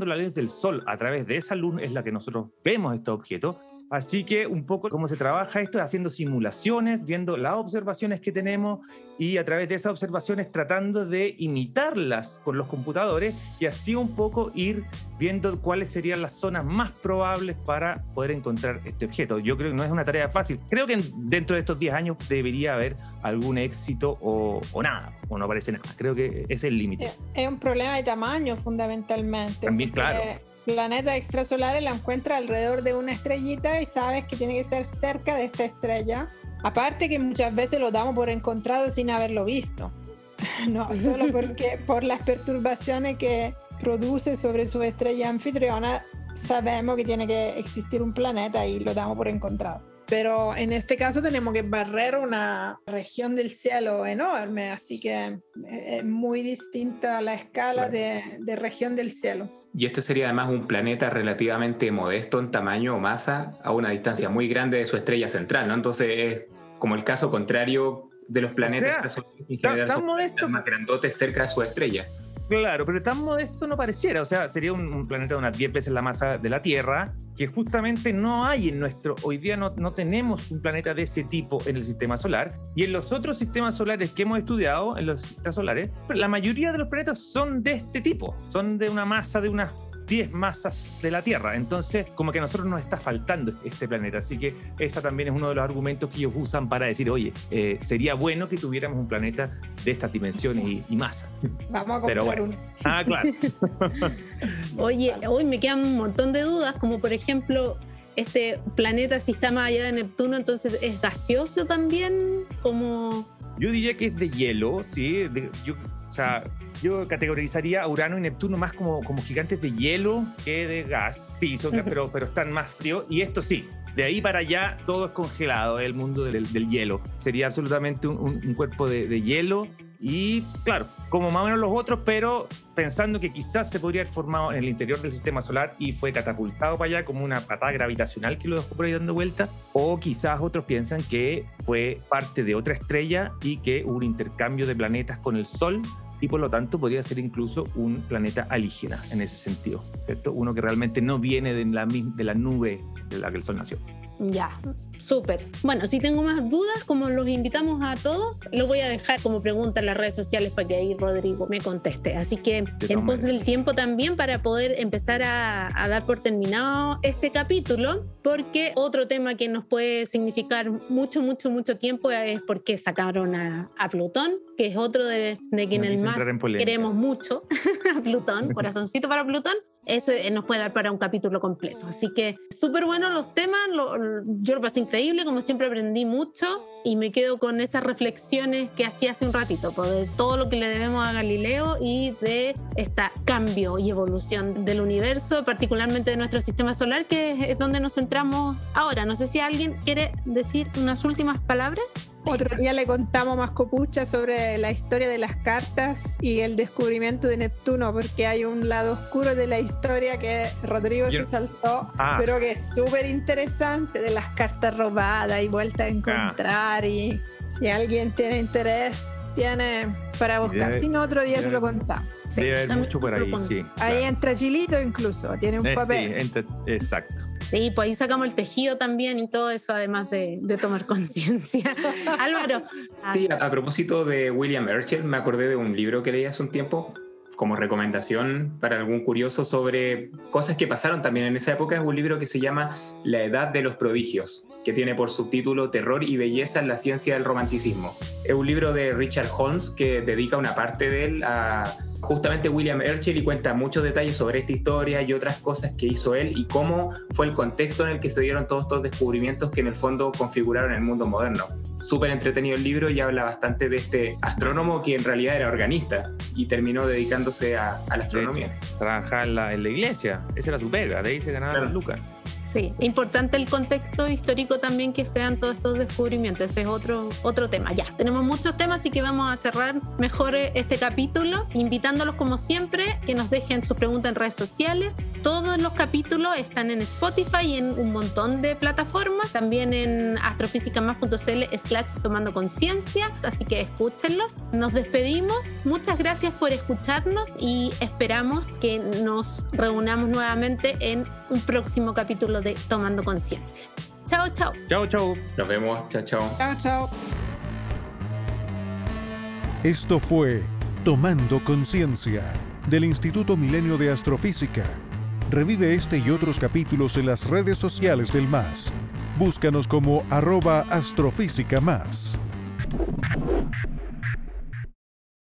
la luz del sol a través de esa luz es la que nosotros vemos este objeto. Así que un poco cómo se trabaja esto es haciendo simulaciones, viendo las observaciones que tenemos y a través de esas observaciones tratando de imitarlas con los computadores y así un poco ir viendo cuáles serían las zonas más probables para poder encontrar este objeto. Yo creo que no es una tarea fácil. Creo que dentro de estos 10 años debería haber algún éxito o, o nada, o no aparece nada. Creo que es el límite. Es un problema de tamaño fundamentalmente. También, claro planetas extrasolares la encuentra alrededor de una estrellita y sabes que tiene que ser cerca de esta estrella. Aparte que muchas veces lo damos por encontrado sin haberlo visto. no, solo porque por las perturbaciones que produce sobre su estrella anfitriona, sabemos que tiene que existir un planeta y lo damos por encontrado. Pero en este caso tenemos que barrer una región del cielo enorme, así que es muy distinta la escala de, de región del cielo. Y este sería además un planeta relativamente modesto en tamaño o masa a una distancia muy grande de su estrella central, ¿no? Entonces es como el caso contrario de los planetas que son más grandotes cerca de su estrella. Claro, pero tan modesto no pareciera. O sea, sería un, planeta de unas 10 veces la masa de la Tierra, que justamente no hay en nuestro. Hoy día no, no tenemos un planeta de ese tipo en el sistema solar. Y en los otros sistemas solares que hemos estudiado, en los sistemas solares, la mayoría de los planetas son de este tipo. Son de una masa de unas 10 masas de la Tierra. Entonces, como que a nosotros nos está faltando este planeta. Así que ese también es uno de los argumentos que ellos usan para decir, oye, eh, sería bueno que tuviéramos un planeta de estas dimensiones y, masa. Vamos a comprar uno. Ah, claro. oye, hoy me quedan un montón de dudas, como por ejemplo, este planeta, si está más allá de Neptuno, entonces es gaseoso también, como... Yo diría que es de hielo, sí. yo, o sea, yo categorizaría a Urano y Neptuno más como, como gigantes de hielo que de gas. Sí, son, pero, pero están más fríos. Y esto sí, de ahí para allá todo es congelado, el mundo del, del hielo. Sería absolutamente un, un, cuerpo de, de, hielo Y claro, como más o menos los otros, pero pensando que quizás se podría haber formado en el interior del sistema solar y fue catapultado para allá como una patada gravitacional que lo dejó por ahí dando vuelta. O quizás otros piensan que fue parte de otra estrella y que hubo un intercambio de planetas con el Sol y por lo tanto podría ser incluso un planeta alígena en ese sentido, ¿cierto? Uno que realmente no viene de la, de la nube de la que el Sol nació. Ya, súper. Bueno, si tengo más dudas, como los invitamos a todos, lo voy a dejar como pregunta en las redes sociales para que ahí Rodrigo me conteste. Así que en pos del tiempo también para poder empezar a, dar por terminado este capítulo, porque otro tema que nos puede significar mucho, mucho, mucho tiempo es por qué sacaron a, Plutón, que es otro de, de quienes más queremos mucho, a Plutón, corazoncito para Plutón ese nos puede dar para un capítulo completo. Así que súper buenos los temas, yo lo pasé increíble, como siempre aprendí mucho y me quedo con esas reflexiones que hacía hace un ratito, pues, de todo lo que le debemos a Galileo y de este cambio y evolución del universo, particularmente de nuestro sistema solar, que es donde nos centramos ahora. No sé si alguien quiere decir unas últimas palabras. Otro día le contamos más copucha sobre la historia de las cartas y el descubrimiento de Neptuno, porque hay un lado oscuro de la historia que Rodrigo se saltó, ah. pero que es súper interesante de las cartas robadas y vueltas a encontrar. Y si alguien tiene interés, tiene para buscar. si no, otro día se lo contamos. Debe haber mucho por ahí, sí. Ahí entra Chilito incluso, tiene un eh, papel. Sí, exacto. Sí, pues ahí sacamos el tejido también y todo eso, además de, tomar conciencia. Álvaro. Sí, a, propósito de William Herschel, me acordé de un libro que leí hace un tiempo como recomendación para algún curioso sobre cosas que pasaron también en esa época. Es un libro que se llama La Edad de los Prodigios que tiene por subtítulo Terror y Belleza en la Ciencia del Romanticismo. Es un libro de Richard Holmes que dedica una parte de él a justamente William Herschel y cuenta muchos detalles sobre esta historia y otras cosas que hizo él y cómo fue el contexto en el que se dieron todos estos descubrimientos que en el fondo configuraron el mundo moderno. Súper entretenido el libro y habla bastante de este astrónomo que en realidad era organista y terminó dedicándose a, la astronomía. Trabajaba en la, iglesia, esa era su pega, de ahí se ganaba claro. lucas. Sí, importante el contexto histórico también que sean todos estos descubrimientos, ese es otro, otro tema. Ya, tenemos muchos temas, así que vamos a cerrar mejor este capítulo, invitándolos como siempre que nos dejen sus preguntas en redes sociales. Todos los capítulos están en Spotify y en un montón de plataformas, también en astrofísicamás.cl slash tomando conciencia, así que escúchenlos. Nos despedimos, muchas gracias por escucharnos y esperamos que nos reunamos nuevamente en un próximo capítulo de Tomando Conciencia. Chao, chao. Chao, chao. Nos vemos. Chao, chao. Chao, chao. Esto fue Tomando Conciencia del Instituto Milenio de Astrofísica. Revive este y otros capítulos en las redes sociales del MAS. Búscanos como arroba astrofísica más.